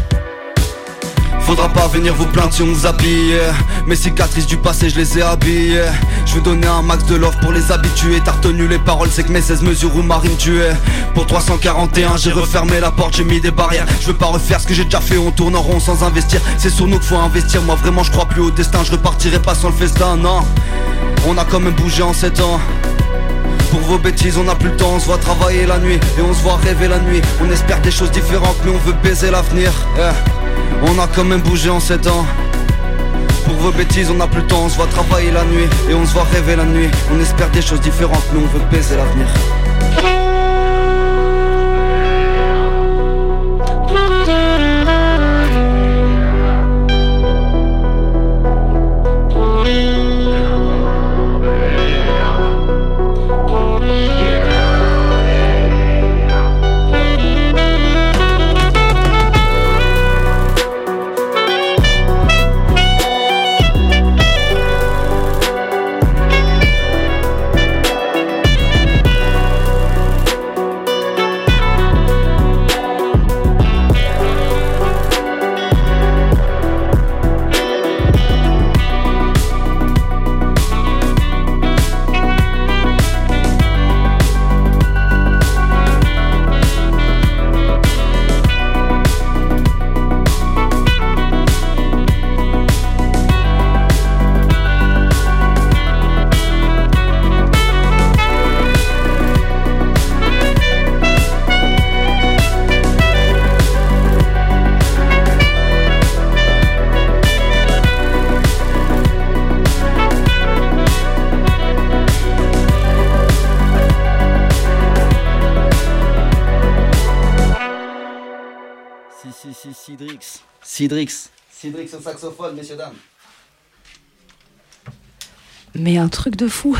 Faudra pas venir vous plaindre si on vous habille. Mes cicatrices du passé je les ai habillées. Je veux donner un max de love pour les habitués. T'as retenu les paroles c'est que mes 16 mesures ou marine tuée Pour 341 j'ai refermé la porte j'ai mis des barrières. Je veux pas refaire ce que j'ai déjà fait on tourne en rond sans investir. C'est sur nous qu'il faut investir. Moi vraiment je crois plus au destin. Je repartirai pas sans le festin non. On a quand même bougé en 7 ans. Pour vos bêtises, on n'a plus le temps, on se voit travailler la nuit et on se voit rêver la nuit. On espère des choses différentes, mais on veut baiser l'avenir. On a quand même bougé en 7 ans. Pour vos bêtises, on n'a plus le temps, on se voit travailler la nuit et on se voit rêver la nuit. On espère des choses différentes, mais on veut baiser l'avenir. Sidrix. Sidrix. Sidrix au saxophone, messieurs, dames. Mais un truc de fou.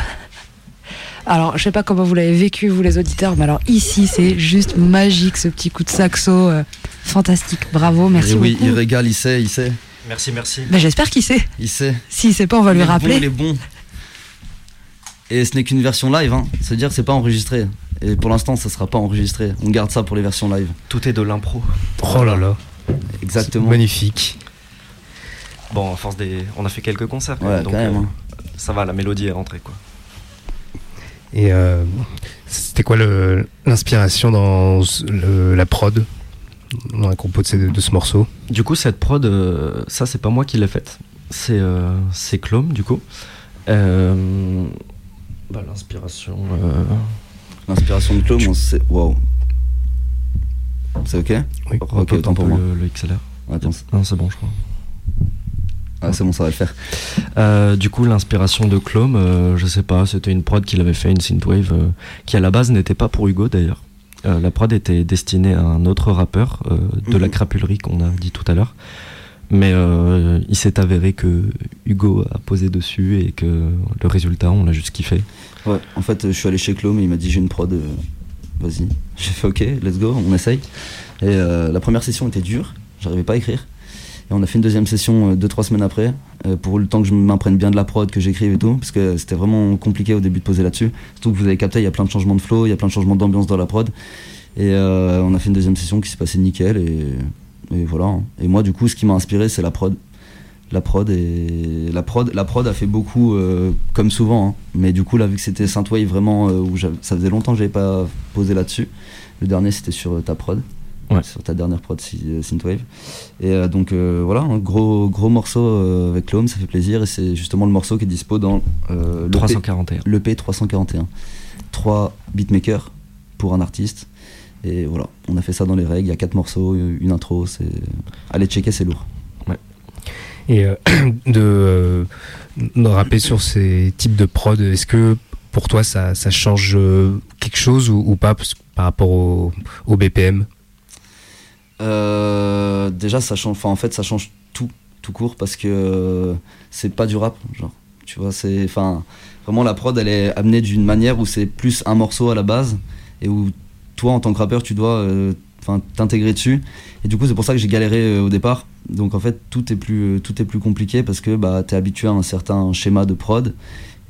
Alors, je sais pas comment vous l'avez vécu, vous les auditeurs, mais alors ici, c'est juste magique ce petit coup de saxo. euh, fantastique, bravo, merci Et oui, beaucoup. il régale, il sait, il sait. Merci, merci. Ben, J'espère qu'il sait. Il sait. S'il sait pas, on va lui Il rappeler. Bon, il est bon. Et ce n'est qu'une version live, hein. c'est-à-dire que c'est pas enregistré. Et pour l'instant, ça sera pas enregistré. On garde ça pour les versions live. Tout est de l'impro. Oh là là. Exactement. Magnifique. Bon, à force des. On a fait quelques concerts, quand Ouais, même, donc quand même, euh, hein. ça va, la mélodie est rentrée, quoi. Et euh, c'était quoi l'inspiration dans le- la prod? Dans la compo de, ce- de ce morceau? Du coup, cette prod, euh, ça, c'est pas moi qui l'ai faite. C'est euh, c'est Clome, du coup. Euh, bah, L'inspiration. euh, L'inspiration de Clone, on sait. Waouh. C'est ok Oui. Autant pour moi. le, le XLR. Attends. Non, c'est bon, je crois. Ah, c'est bon, ça va le faire. Euh, du coup, l'inspiration de Clome, euh, je sais pas, c'était une prod qu'il avait fait, une synthwave, euh, qui à la base n'était pas pour Hugo d'ailleurs. Euh, la prod était destinée à un autre rappeur de la Mhm. crapulerie qu'on a dit tout à l'heure. Mais il s'est avéré que Hugo a posé dessus et que le résultat, on l'a juste kiffé. Ouais, en fait, je suis allé chez Clone et il m'a dit j'ai une prod, vas-y. J'ai fait ok, let's go, on essaye. Et euh, la première session était dure, j'arrivais pas à écrire. Et on a fait une deuxième session 2-3 semaines après, euh, pour le temps que je m'imprègne bien de la prod, que j'écrive et tout, parce que c'était vraiment compliqué au début de poser là-dessus. Surtout que vous avez capté, il y a plein de changements de flow, il y a plein de changements d'ambiance dans la prod. Et euh, on a fait une deuxième session qui s'est passée nickel, et, et voilà. hein. Et moi, du coup, ce qui m'a inspiré, c'est la prod. La prod et la prod, la prod a fait beaucoup euh, comme souvent, hein. mais du coup là vu que c'était Synthwave vraiment euh, où ça faisait longtemps que j'avais pas posé là-dessus. Le dernier c'était sur euh, ta prod, Ouais. sur ta dernière prod Synthwave. Et donc voilà, un gros gros morceau avec Clone, ça fait plaisir et c'est justement le morceau qui est dispo dans l'EP 341. l'EP 341. 3 beatmakers pour un artiste. Et voilà, on a fait ça dans les règles, il y a quatre morceaux, une intro, c'est allez checker, c'est lourd. Et euh, de, euh, rapper sur ces types de prod, est-ce que pour toi ça, change euh, quelque chose ou, pas par rapport au, BPM déjà, ça change. En fait, ça change tout, tout court parce que c'est pas du rap, genre. Tu vois. Enfin, vraiment, la prod, elle est amenée d'une manière où c'est plus un morceau à la base et où toi, en tant que rappeur, tu dois. T'intégrer dessus. Et du coup, c'est pour ça que j'ai galéré euh, au départ. Donc, en fait, tout est plus, euh, tout est plus compliqué parce que bah, t'es habitué à un certain schéma de prod.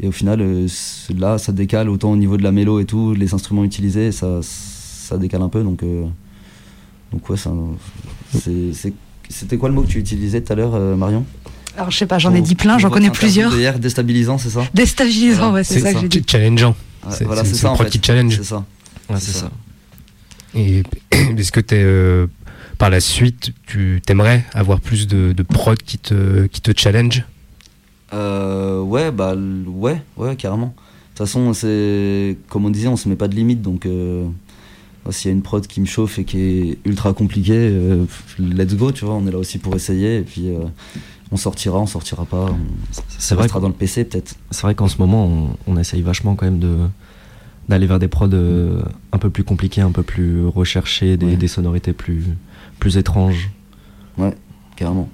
Et au final, euh, c'est- là, ça décale autant au niveau de la mélo et tout, les instruments utilisés, ça, ça décale un peu. Donc, euh, donc ouais, c'est- c'est- c'était quoi le mot que tu utilisais tout à l'heure, euh, Marion? Alors, je sais pas, j'en ai dit plein, j'en connais plusieurs. Hier, déstabilisant, c'est ça? Déstabilisant, Voilà. ouais, c'est ça que j'ai dit. Challengeant. Ouais, C'est- voilà, c'est- c'est c'est ça le en prod fait. qui challenge. C'est ça. Ouais, c'est ça. Et est-ce que t'es, euh, par la suite, tu t'aimerais avoir plus de, de prod qui te, qui te challenge? Euh, ouais, bah ouais, ouais, carrément. De toute façon, c'est comme on disait, on se met pas de limite, donc euh, s'il y a une prod qui me chauffe et qui est ultra compliquée, euh, let's go, tu vois. On est là aussi pour essayer, et puis euh, on sortira, on sortira pas. On, C'est ça vrai restera dans le PC peut-être. C'est vrai qu'en ce moment, on, on essaye vachement quand même de d'aller vers des prods euh, un peu plus compliqués, un peu plus recherchés, des, Ouais. des sonorités plus, plus étranges. Ouais, carrément.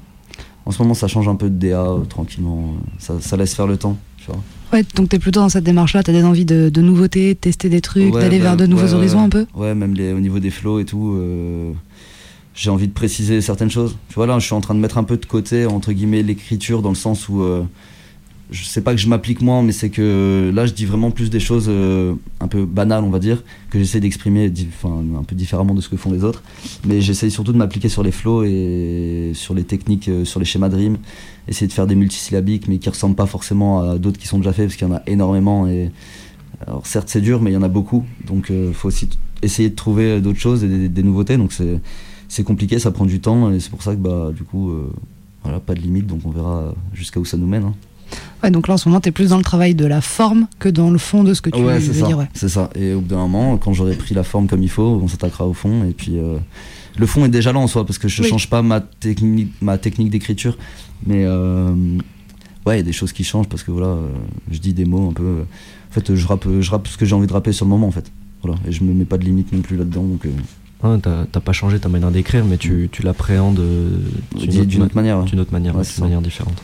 En ce moment, ça change un peu de DA euh, tranquillement. Ça, ça laisse faire le temps, tu vois. Ouais, donc t'es plutôt dans cette démarche-là, t'as des envies de, de nouveautés, de tester des trucs, Ouais, d'aller bah, vers de nouveaux ouais, horizons ouais. un peu? Ouais, même les, au niveau des flows et tout, euh, j'ai envie de préciser certaines choses. Tu vois, là, je suis en train de mettre un peu de côté, entre guillemets, l'écriture, dans le sens où euh, je sais pas que je m'applique moins, mais c'est que là, je dis vraiment plus des choses euh, un peu banales, on va dire, que j'essaie d'exprimer un peu différemment de ce que font les autres. Mais j'essaie surtout de m'appliquer sur les flows et sur les techniques, euh, sur les schémas de rime, essayer de faire des multisyllabiques, mais qui ressemblent pas forcément à d'autres qui sont déjà faits, parce qu'il y en a énormément. Et alors certes c'est dur mais il y en a beaucoup donc il faut aussi essayer de trouver d'autres choses et des, nouveautés donc c'est compliqué ça prend du temps et c'est pour ça que bah du coup euh, voilà pas de limite donc on verra jusqu'à où ça nous mène hein. Ouais, donc là en ce moment t'es plus dans le travail de la forme que dans le fond de ce que tu ouais veux c'est ça dire. Ouais. c'est ça et au bout d'un moment quand j'aurai pris la forme comme il faut on s'attaquera au fond et puis euh, le fond est déjà là en soi parce que je Oui. change pas ma technique ma technique d'écriture mais euh, ouais il y a des choses qui changent parce que voilà euh, je dis des mots un peu euh, en fait je rappe je rappe ce que j'ai envie de rapper sur le moment en fait voilà et je me mets pas de limite non plus là dedans donc euh, Ouais, t'as t'as pas changé ta manière d'écrire, mais tu, tu l'appréhendes D'une- d'une autre manière. D'une autre manière, Ouais, c'est manière différente.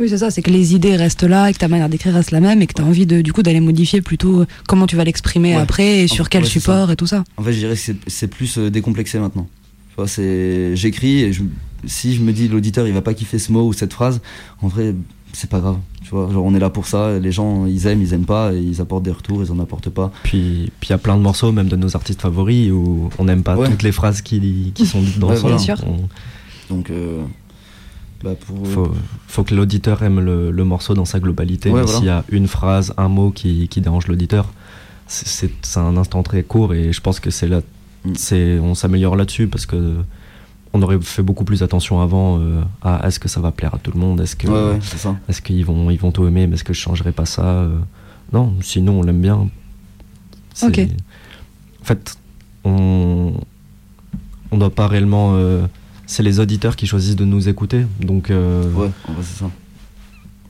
Oui, c'est ça, c'est que les idées restent là et que ta manière d'écrire reste la même et que tu as envie de, du coup d'aller modifier plutôt euh, comment tu vas l'exprimer Ouais. après et En- sur quel ouais, support et tout ça. En fait, je dirais que c'est- c'est plus euh, décomplexé maintenant. Tu vois, c'est j'écris et je- si je me dis l'auditeur il va pas kiffer ce mot ou cette phrase, en vrai c'est pas grave. Tu vois, genre on est là pour ça. Les gens ils aiment, ils aiment pas, et ils apportent des retours, ils en apportent pas. Puis puis il y a plein de morceaux, même de nos artistes favoris, où on n'aime pas Ouais. toutes les phrases qui, qui sont dites dans Ouais, le voilà. Bien sûr. On- Donc euh, bah pour faut, faut que l'auditeur aime le, le morceau dans sa globalité. Ouais, voilà. s'il y a une phrase, un mot qui, qui dérange l'auditeur, c'est- un instant très court et je pense que c'est là, Mm. c'est on s'améliore là-dessus parce que on aurait fait beaucoup plus attention avant euh, à est-ce que ça va plaire à tout le monde, est-ce que ouais, ouais, est-ce qu'ils vont ils vont tout aimer, mais est-ce que je changerai pas ça euh, Non, sinon on l'aime bien. Ok. En fait, on on doit pas réellement. euh, c'est les auditeurs qui choisissent de nous écouter, donc. euh, Ouais, en vrai c'est ça.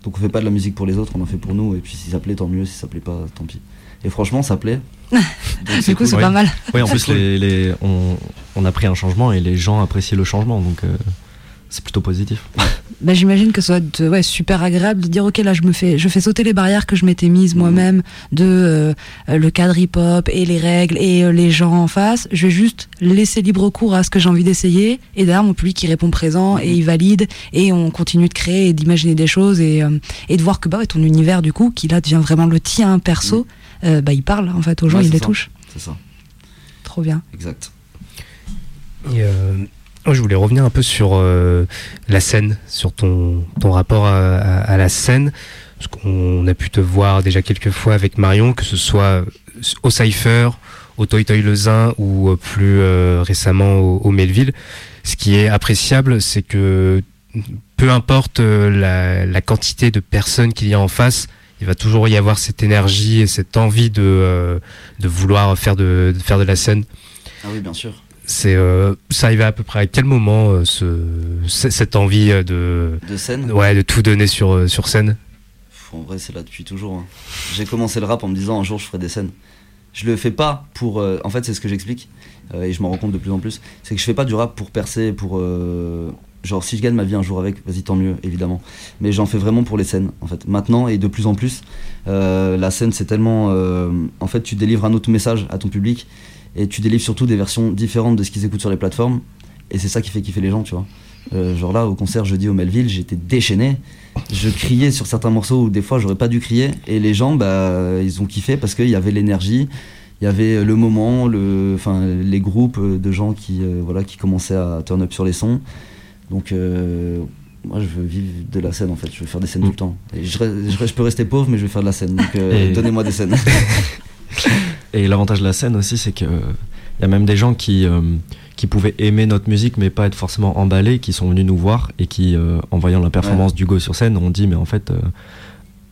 Donc on fait pas de la musique pour les autres, on en fait pour nous. Et puis si ça plaît, tant mieux. Si ça plaît pas, tant pis. Et franchement, ça plaît. Donc, Du coup, c'est cool. pas mal. Oui, en plus, cool. les, les- on, on a pris un changement et les gens apprécient le changement, donc euh, c'est plutôt positif. Bah, J'imagine que ça doit être ouais, super agréable de dire ok là je me fais je fais sauter les barrières que je m'étais mises Mhm. moi-même de euh, le cadre hip-hop et les règles et euh, les gens en face. Je vais juste laisser libre cours à ce que j'ai envie d'essayer et derrière mon public qui répond présent et Mhm. il valide et on continue de créer et d'imaginer des choses et, euh, et de voir que bah ouais, ton univers du coup qui là devient vraiment le tien perso, euh, bah il parle en fait aux gens. Ouais, il les ça. touche. C'est ça, Trop bien. exact. Et, euh, je voulais revenir un peu sur euh, la scène, sur ton, ton rapport à, à- à la scène. Parce qu'on a pu te voir déjà quelques fois avec Marion, que ce soit au Cypher, au Toy Toy Lezin ou euh, plus euh, récemment au, au Melville. Ce qui est appréciable, c'est que peu importe euh, la, la quantité de personnes qu'il y a en face, il va toujours y avoir cette énergie et cette envie de, euh, de vouloir faire de, de faire de la scène. Ah oui, bien sûr. C'est euh, ça arrivait à peu près à quel moment euh, ce, cette envie euh, de De scène? ouais de tout donner sur euh, sur scène? En vrai, c'est là depuis toujours. hein. J'ai commencé le rap en me disant un jour je ferai des scènes. Je le fais pas pour. euh, en fait, c'est ce que j'explique et je m'en rends compte de plus en plus. C'est que je fais pas du rap pour percer, pour. genre, si je gagne ma vie un jour avec, vas-y, tant mieux, évidemment. Mais j'en fais vraiment pour les scènes, en fait. Maintenant et de plus en plus, la scène, c'est tellement. en fait, tu délivres un autre message à ton public et tu délivres surtout des versions différentes de ce qu'ils écoutent sur les plateformes. Et c'est ça qui fait kiffer les gens, tu vois. Euh, genre là, au concert jeudi au Melville, j'étais déchaîné. Je criais sur certains morceaux où des fois j'aurais pas dû crier. Et les gens, bah, ils ont kiffé parce qu'il y avait l'énergie, il y avait le moment, le, enfin, les groupes de gens qui, euh, voilà, qui commençaient à turn up sur les sons. Donc, euh, moi, je veux vivre de la scène en fait. Je veux faire des scènes tout le temps. Et je, je, peux rester pauvre, mais je vais faire de la scène. Donc, euh, donnez-moi des scènes. Et l'avantage de la scène aussi, c'est que il y a même des gens qui, euh, qui pouvaient aimer notre musique, mais pas être forcément emballés, qui sont venus nous voir et qui, euh, en voyant la performance d'Hugo sur scène, ont dit mais en fait. euh,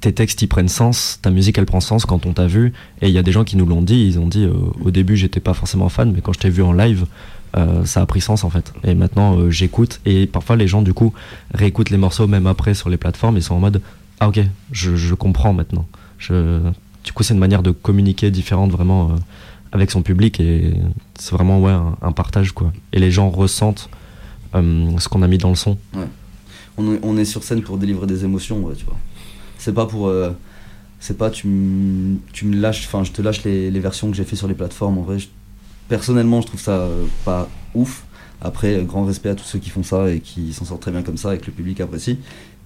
tes textes ils prennent sens, ta musique elle prend sens quand on t'a vu. Et il y a des gens qui nous l'ont dit, ils ont dit au début j'étais pas forcément fan, mais quand je t'ai vu en live, ça a pris sens en fait. Et maintenant j'écoute, et parfois les gens du coup réécoutent les morceaux même après sur les plateformes, ils sont en mode ah ok, je, je comprends maintenant. Je, du coup c'est une manière de communiquer différente vraiment euh, avec son public, et c'est vraiment ouais, un, partage quoi. Et les gens ressentent euh, ce qu'on a mis dans le son. on, est, sur scène pour délivrer des émotions, ouais, tu vois. C'est pas pour. euh, c'est pas tu me tu me lâches, enfin je te lâche les, versions que j'ai fait sur les plateformes. En vrai, personnellement, je trouve ça pas ouf. Après, grand respect à tous ceux qui font ça et qui s'en sortent très bien comme ça et que le public apprécie.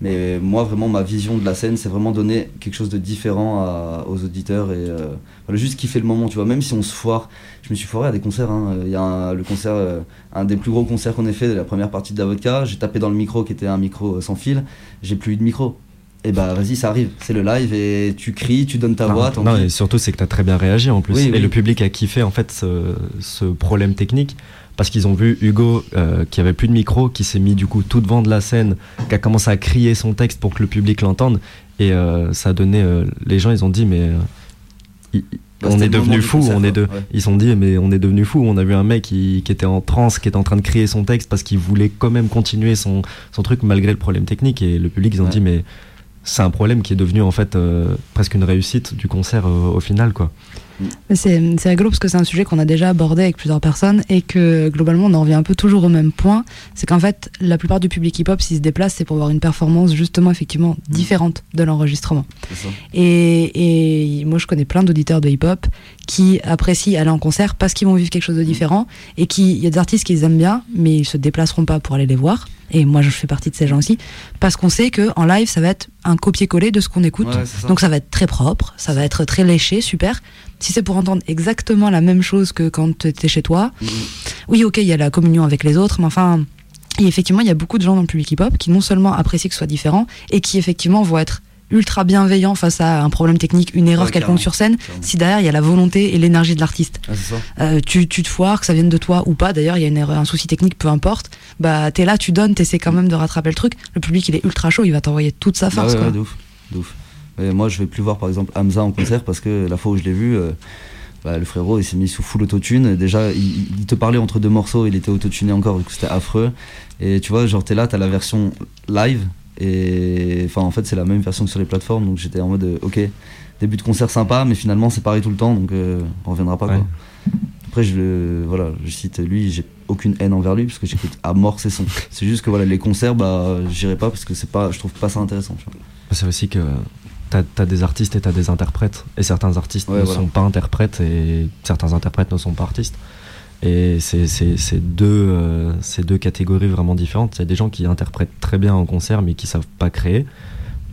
Mais moi, vraiment, ma vision de la scène, c'est vraiment donner quelque chose de différent à- aux auditeurs et euh, juste kiffer le moment, tu vois. Même si on se foire, je me suis foiré à des concerts. hein. Il y a un- le concert, euh, un des plus gros concerts qu'on ait fait, la première partie de Davodka. J'ai tapé dans le micro qui était un micro euh, sans fil. J'ai plus eu de micro. Et bah vas-y, ça arrive. C'est le live et tu cries, tu donnes ta voix. tant non, pis. et surtout, c'est que tu as très bien réagi en plus. Oui, et oui. le public a kiffé en fait ce, ce problème technique parce qu'ils ont vu Hugo euh, qui avait plus de micro, qui s'est mis du coup tout devant de la scène, qui a commencé à crier son texte pour que le public l'entende. Et euh, ça a donné. euh, les gens, ils ont dit, mais. euh, Bah, on est devenu fou, on est quoi. de, Ouais. ils sont dit mais on est devenu fou. On a vu un mec qui, qui était en transe, qui était en train de crier son texte parce qu'il voulait quand même continuer son, son truc malgré le problème technique. Et le public ils ont Ouais. dit mais c'est un problème qui est devenu en fait euh, presque une réussite du concert euh, au final quoi. C'est rigolo parce que c'est un sujet qu'on a déjà abordé avec plusieurs personnes et que globalement on en revient un peu toujours au même point. C'est qu'en fait, la plupart du public hip-hop, s'il se déplace, c'est pour avoir une performance justement effectivement différente de l'enregistrement. Et, et moi, je connais plein d'auditeurs de hip-hop qui apprécient aller en concert parce qu'ils vont vivre quelque chose de différent et qui, il y a des artistes qui les aiment bien, mais ils se déplaceront pas pour aller les voir. Et moi, je fais partie de ces gens aussi parce qu'on sait que en live, ça va être un copier-coller de ce qu'on écoute. Ouais, ça. Donc ça va être très propre, ça va être très léché, super. Si c'est pour entendre exactement la même chose que quand tu étais chez toi, Mhm. oui, ok, il y a la communion avec les autres, mais enfin, et effectivement, il y a beaucoup de gens dans le public hip-hop qui non seulement apprécient que ce soit différent, et qui effectivement vont être ultra bienveillants face à un problème technique, une erreur Ouais, quelconque sur scène, si derrière il y a la volonté et l'énergie de l'artiste. Ah. Euh, tu, tu te foires, que ça vienne de toi ou pas, d'ailleurs il y a une erreur, un souci technique, peu importe, bah t'es là, tu donnes, t'essaies quand même de rattraper le truc, le public il est ultra chaud, il va t'envoyer toute sa Bah force. ouais, quoi. ouais, de ouf, de ouf. Et moi, je vais plus voir par exemple Hamza en concert parce que la fois où je l'ai vu, euh, bah, le frérot il s'est mis sous full autotune. Déjà, il, il te parlait entre deux morceaux, il était autotuné encore, c'était affreux. Et tu vois, genre t'es là, t'as la version live, et enfin en fait c'est la même version que sur les plateformes, donc j'étais en mode euh, ok, début de concert sympa, mais finalement c'est pareil tout le temps, donc euh, on reviendra pas Ouais. quoi. Après, je le, voilà, je cite lui, j'ai aucune haine envers lui parce que j'écoute à mort ses sons. C'est juste que voilà, les concerts, bah, j'irai pas parce que c'est pas, je trouve pas ça intéressant. C'est aussi que t'as as des artistes et t'as des interprètes. Et certains artistes Ouais, ne voilà. sont pas interprètes et certains interprètes ne sont pas artistes. Et c'est deux, euh, c'est deux catégories vraiment différentes. Il y a des gens qui interprètent très bien en concert mais qui savent pas créer.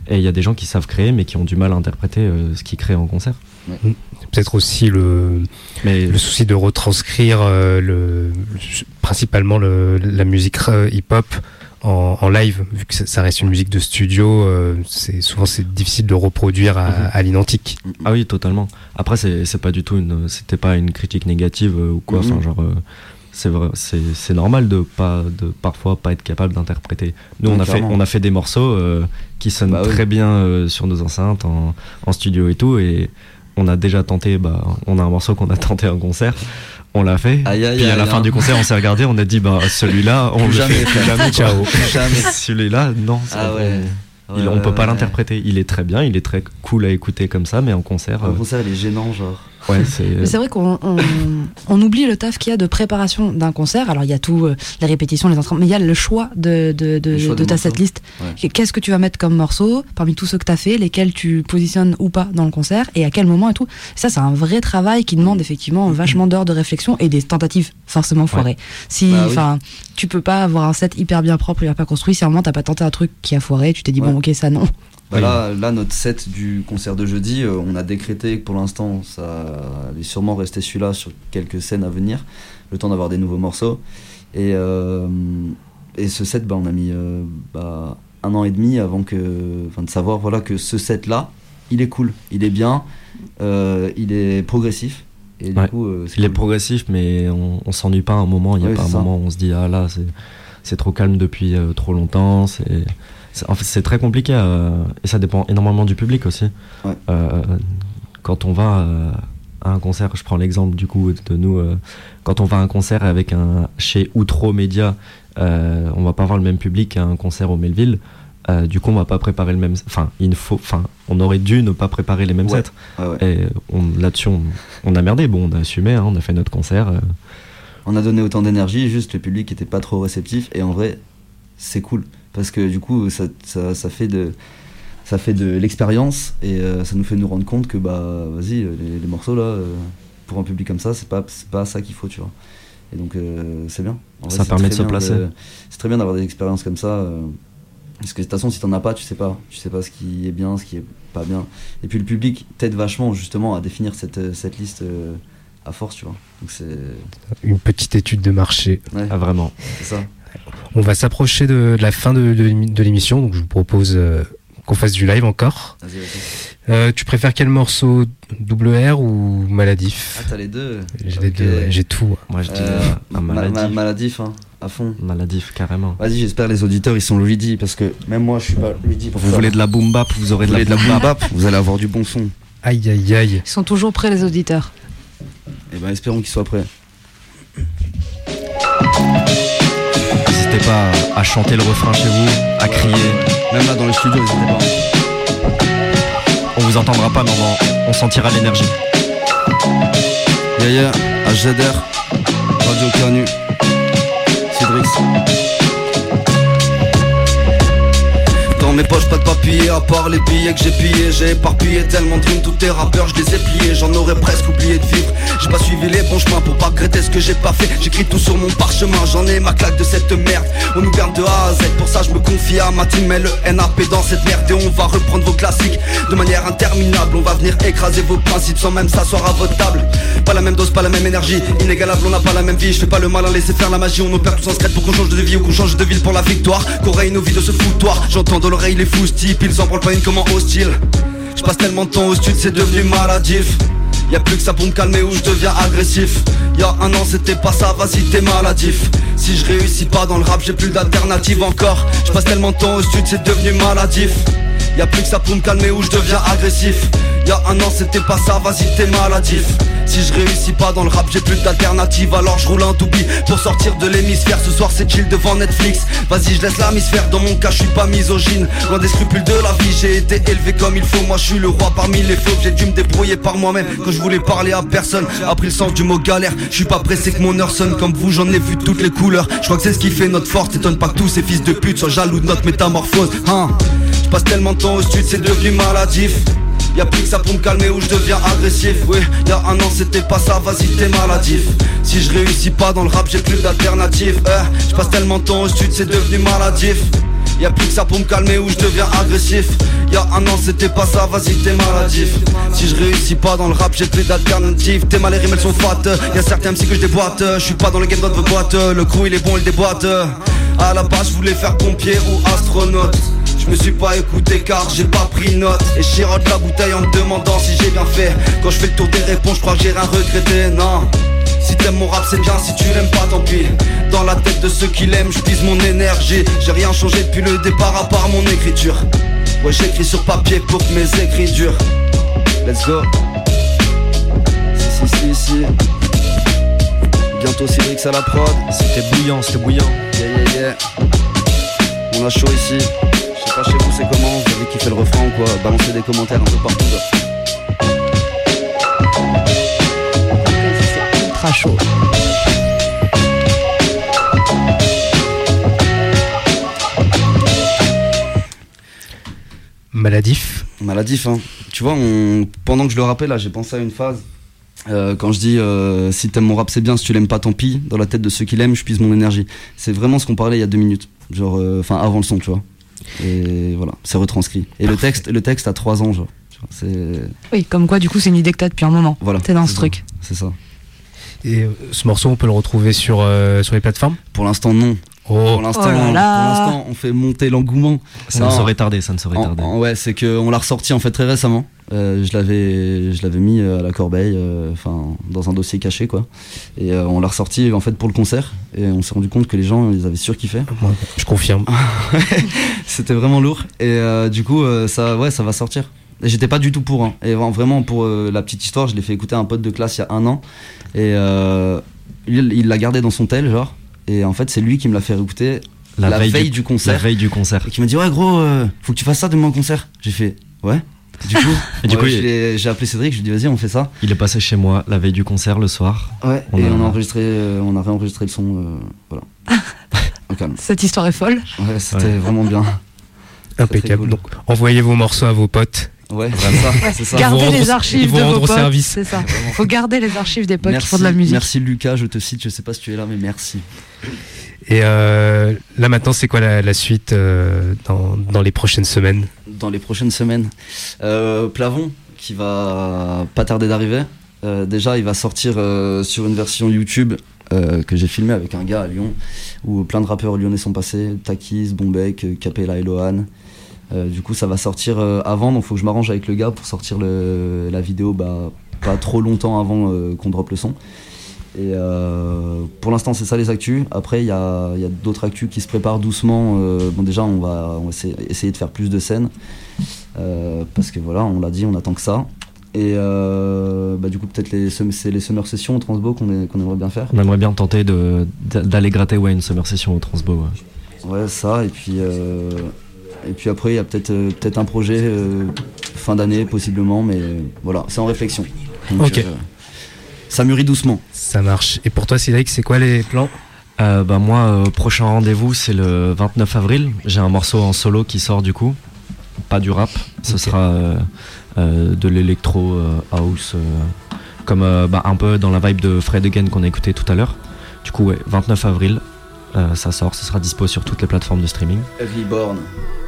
Et il y a des gens qui savent créer mais qui ont du mal à interpréter euh, ce qu'ils créent en concert. Peut-être aussi le, Mais le souci de retranscrire euh, le, le- principalement le, la musique euh, hip-hop en, en live, vu que ça- reste une musique de studio, euh, c'est souvent c'est difficile de reproduire à, Mhm. à l'identique. Ah oui, totalement. Après, c'est c'est pas du tout une, c'était pas une critique négative euh, ou quoi. Mhm. Enfin, genre, euh, c'est vrai, c'est c'est normal de pas, de parfois pas être capable d'interpréter. Nous, on a fait, on a fait des morceaux euh, qui sonnent Bah oui. très bien euh, sur nos enceintes, en, en studio et tout, et on a déjà tenté. Bah, on a un morceau qu'on a tenté en concert. On l'a fait. Aïe, aïe, puis à la fin du concert, on s'est regardé, on a dit bah celui-là, on Plus le jamais, fait plus jamais. Ciao. Celui-là, non. Ah ouais. on- il- on Ouais, peut pas ouais. l'interpréter. Il est très bien, il est très cool à écouter comme ça, mais en concert, Un euh, concert, il est gênant, genre. Ouais, c'est. Vrai qu'on on, on oublie le taf qu'il y a de préparation d'un concert. Alors il y a tout, euh, les répétitions, les entraînements, mais il y a le choix de, de, de, choix de ta setlist. Ouais. Qu'est-ce que tu vas mettre comme morceau parmi tous ceux que tu as fait, lesquels tu positionnes ou pas dans le concert et à quel moment et tout. Ça, c'est un vrai travail qui demande effectivement vachement d'heures de réflexion et des tentatives forcément foirées. Si, Bah oui. enfin, tu peux pas avoir un set hyper bien propre, hyper bien construit. Si à un moment t'as pas tenté un truc qui a foiré, tu t'es dit bon, ok, ça non. Bah Oui. là, là, notre set du concert de jeudi, euh, on a décrété que pour l'instant, ça allait sûrement rester celui-là sur quelques scènes à venir, le temps d'avoir des nouveaux morceaux. Et, euh, et ce set, bah, on a mis euh, bah, un an et demi avant que, de savoir voilà, que ce set-là, il est cool, il est bien, il est progressif. Et du Ouais. coup, c'est Il est progressif, mais on, on s'ennuie pas à un moment. Il n'y a Ouais, pas un ça. moment où on se dit ah là c'est trop calme depuis trop longtemps. C'est- en fait c'est très compliqué euh, et ça dépend énormément du public aussi. Ouais. Euh, quand on va euh, à un concert, je prends l'exemple du coup de nous. quand on va à un concert avec un chez Outro Média, on va pas avoir le même public qu'à un concert au Melville. Euh, du coup, on va pas préparer le même. Enfin, il faut. Enfin, on aurait dû ne pas préparer les mêmes Ouais. sets. Ouais. Et on- là-dessus, on, on a merdé. Bon, on a assumé, hein, on a fait notre concert. euh, on a donné autant d'énergie, juste le public était pas trop réceptif et en vrai c'est cool parce que du coup ça, ça, ça fait de ça fait de l'expérience et euh, ça nous fait nous rendre compte que bah vas-y les, les morceaux là euh, pour un public comme ça c'est pas c'est pas ça qu'il faut tu vois. Et donc euh, c'est bien. En Ça c'est permet très de se bien placer. c'est très bien d'avoir des expériences comme ça euh, parce que de toute façon si t'en as pas tu sais pas. Tu sais pas ce qui est bien ce qui est pas bien. Et puis le public t'aide vachement justement à définir cette, cette liste euh, à force tu vois. Donc c'est Une petite étude de marché. ouais, ah, vraiment. c'est ça On va s'approcher de, de la fin de, de l'émi- de l'émission, donc je vous propose euh, qu'on fasse du live encore. vas-y vas-y Euh, tu préfères quel morceau Double R ou Maladif? Ah, t'as les deux J'ai les Ok. deux, ouais, j'ai tout. Moi, je dis Euh, un ma- maladif. ma- maladif, hein, à fond. Maladif, carrément. Vas-y, j'espère les auditeurs ils sont ready parce que même moi je suis pas pour Vous voulez de la boom bap, vous aurez Vous de la, voulez de la boom bap. vous allez avoir du bon son. Aïe aïe aïe. Ils sont toujours prêts les auditeurs. Et ben espérons qu'ils soient prêts. N'hésitez pas à chanter le refrain chez vous, à crier. Même là dans les studios, n'hésitez pas. On vous entendra pas, mais on, on sentira l'énergie. Yeah, HZR, Radio Canu, Cédrix. Mes poches pas de papier à part les billets que j'ai pillés. J'ai éparpillé tellement de tous tes rappeurs je les ai pliés. J'en aurais presque oublié de vivre. J'ai pas suivi les bons chemins pour pas regretter ce que j'ai pas fait. J'écris tout sur mon parchemin, j'en ai ma claque de cette merde. On nous garde de A à Z, pour ça je me confie à ma team. Mais le NAP dans cette merde et on va reprendre vos classiques. De manière interminable, on va venir écraser vos principes Sans même s'asseoir à votre table. Pas la même dose, pas la même énergie. Inégalable, on n'a pas la même vie. Je fais pas le malin, laisser faire la magie. On opère tous en secret pour qu'on change de vie ou qu'on change de ville pour la victoire. Qu'on nos vies de ce foutoir? J'entends dans l'oreille les foustiques, ils en parlent pas une comment hostile Je passe tellement de temps au stud, c'est devenu maladif. Y'a plus que ça pour me calmer ou je deviens agressif. Y'a un an c'était pas ça, vas-y t'es maladif. Si je réussis pas dans le rap j'ai plus d'alternative encore. Je passe tellement de temps au stud c'est devenu maladif. Y'a plus que ça pour me calmer ou je deviens agressif Y'a un an c'était pas ça, vas-y t'es maladif. Si je réussis pas dans le rap j'ai plus d'alternative Alors je roule un toupie. Pour sortir de l'hémisphère Ce soir c'est chill devant Netflix. Vas-y je laisse l'hémisphère dans mon cas je suis pas misogyne. Loin des scrupules de la vie j'ai été élevé comme il faut. Moi je suis le roi parmi les faux J'ai dû me débrouiller par moi-même. Quand je voulais parler à personne Appris le sens du mot galère Je suis pas pressé que mon heure sonne. Comme vous j'en ai vu toutes les couleurs. Je crois que c'est ce qui fait notre force. T'étonne pas que tous ces fils de pute soient jaloux de notre métamorphose hein. Je passe tellement de temps au stud c'est devenu maladif Y'a plus que ça pour me calmer ou je deviens agressif. Oui, y'a un an c'était pas ça, vas-y t'es maladif. Si je réussis pas dans le rap j'ai plus d'alternative. Eh, Je passe tellement de temps au stud c'est devenu maladif. Y'a plus que ça pour me calmer ou je deviens agressif. Y'a un an c'était pas ça, vas-y t'es maladif. Si je réussis pas dans le rap j'ai plus d'alternative. Tes mal et rimes sont fat. Y'a certains MC que je déboîte. Je suis pas dans le game dans votre boîte Le crew il est bon il déboîte. À la base je voulais faire pompier ou astronaute je me suis pas écouté car j'ai pas pris note. Et chirote la bouteille en me demandant si j'ai bien fait. Quand je fais le tour des réponses je crois que j'ai rien regretté Non. Si t'aimes mon rap c'est bien, si tu l'aimes pas tant pis. Dans la tête de ceux qui l'aiment, je pise mon énergie. J'ai rien changé depuis le départ à part mon écriture. Ouais j'écris sur papier pour que mes écritures Let's go. Si si si si. Bientôt Cédrix à la prod. C'était bouillant, c'était bouillant. Yeah yeah yeah. On a chaud ici pas chez vous c'est comment, vous avez kiffé le refrain ou quoi Balancez des commentaires un peu partout là. C'est ultra chaud. Maladif. Maladif hein. Tu vois, on... pendant que je le rappelle là, j'ai pensé à une phase. Euh, quand je dis euh, si t'aimes mon rap c'est bien, si tu l'aimes pas tant pis, dans la tête de ceux qui l'aiment, je puise mon énergie. C'est vraiment ce qu'on parlait il y a deux minutes, genre enfin avant le son, tu vois. Et voilà, c'est retranscrit. Et le texte, le texte a trois ans, genre. C'est. Oui, comme quoi, du coup, c'est une idée que t'as depuis un moment. Voilà. T'es dans ce ça. truc. C'est ça. Et euh, ce morceau, on peut le retrouver sur, euh, sur les plateformes? Pour l'instant, non. Oh, Pour l'instant, Oh l'instant, on fait monter l'engouement. Ça Non. ne saurait tarder, ça ne saurait tarder. en- ouais, c'est qu'on l'a ressorti en fait très récemment. Euh, je l'avais, je l'avais mis euh, à la corbeille, euh, enfin dans un dossier caché quoi. Et euh, on l'a ressorti en fait pour le concert. Et on s'est rendu compte que les gens ils avaient surkiffé. Moi, je confirme. C'était vraiment lourd. Et euh, du coup, euh, ça, ouais, ça va sortir. Et j'étais pas du tout pour. hein. Et vra- vraiment pour euh, la petite histoire, je l'ai fait écouter à un pote de classe il y a un an. Et euh, il il l'a gardé dans son tel genre. Et en fait, c'est lui qui me l'a fait écouter la, veille, du, concert. La veille du concert. Et qui m'a dit ouais gros, euh, faut que tu fasses ça demain au concert. J'ai fait ouais. Du coup, Et du ouais, coup, je il- l'ai- j'ai appelé Cédric, je lui ai dit vas-y on fait ça. Il est passé chez moi la veille du concert le soir. Ouais. On et a- on a enregistré, euh, on a réenregistré le son, euh, voilà. Au calme. Cette histoire est folle. Ouais, c'était Ouais. vraiment bien. Impeccable. cool. Donc, envoyez vos morceaux à vos potes. Ouais, c'est ça, Gardez les archives de vos potes. service. C'est ça. Faut garder les archives des potes Merci, qui font de la musique. merci Lucas, je te cite, je sais pas si tu es là, mais merci. Et euh, là maintenant, c'est quoi la, la suite euh, dans, dans les prochaines semaines? Dans les prochaines semaines, euh, Plavon, qui va pas tarder d'arriver. Euh, déjà, il va sortir euh, sur une version YouTube euh, que j'ai filmé avec un gars à Lyon, où plein de rappeurs lyonnais sont passés, Takis, Bombek, Capella et Lohan. Euh, du coup, ça va sortir euh, avant, donc faut que je m'arrange avec le gars pour sortir le, la vidéo bah, pas trop longtemps avant euh, qu'on drop le son. Et pour l'instant, c'est ça les actus. Après, il y a, il y a d'autres actus qui se préparent doucement. Bon, déjà, on va, on va essayer, de faire plus de scènes. Parce que voilà, on l'a dit, on attend que ça. Et euh, bah, du coup, peut-être les, c'est les summer sessions au Transbo qu'on aimerait bien faire. On aimerait bien tenter d'aller gratter ouais, une summer session au Transbo. ouais. Ouais, ça. Et puis, euh, et puis après, il y a peut-être euh, peut-être un projet euh, fin d'année, possiblement. Mais voilà, c'est en réflexion. Donc, Ok. euh, ça mûrit doucement. Ça marche. Et pour toi, Cédric, c'est quoi les plans? Euh, bah moi, euh, prochain rendez-vous, c'est le 29 avril. J'ai un morceau en solo qui sort du coup. Pas du rap. Ce sera euh, euh, de l'électro euh, house, euh, comme euh, bah, un peu dans la vibe de Fred Again qu'on a écouté tout à l'heure. Du coup, ouais, 29 avril, euh, ça sort. Ce sera dispo sur toutes les plateformes de streaming. Reborn.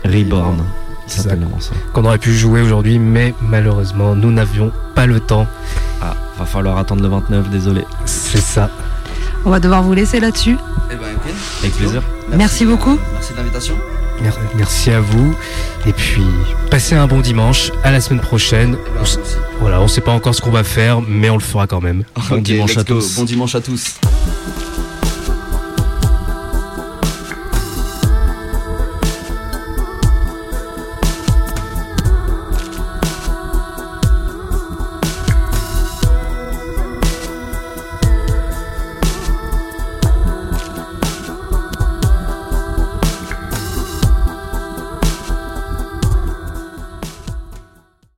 Reborn. Qu'on aurait pu jouer aujourd'hui, mais malheureusement, nous n'avions pas le temps. Ah, va falloir attendre le 29, désolé. C'est ça. On va devoir vous laisser là-dessus. Eh ben, ok. Avec plaisir. Merci beaucoup. Merci de l'invitation. Mer- Merci à vous. Et puis, passez un bon dimanche. À la semaine prochaine. Eh ben, On. Voilà, on sait pas encore ce qu'on va faire, mais on le fera quand même. Bon dimanche à tous. Bon dimanche à tous.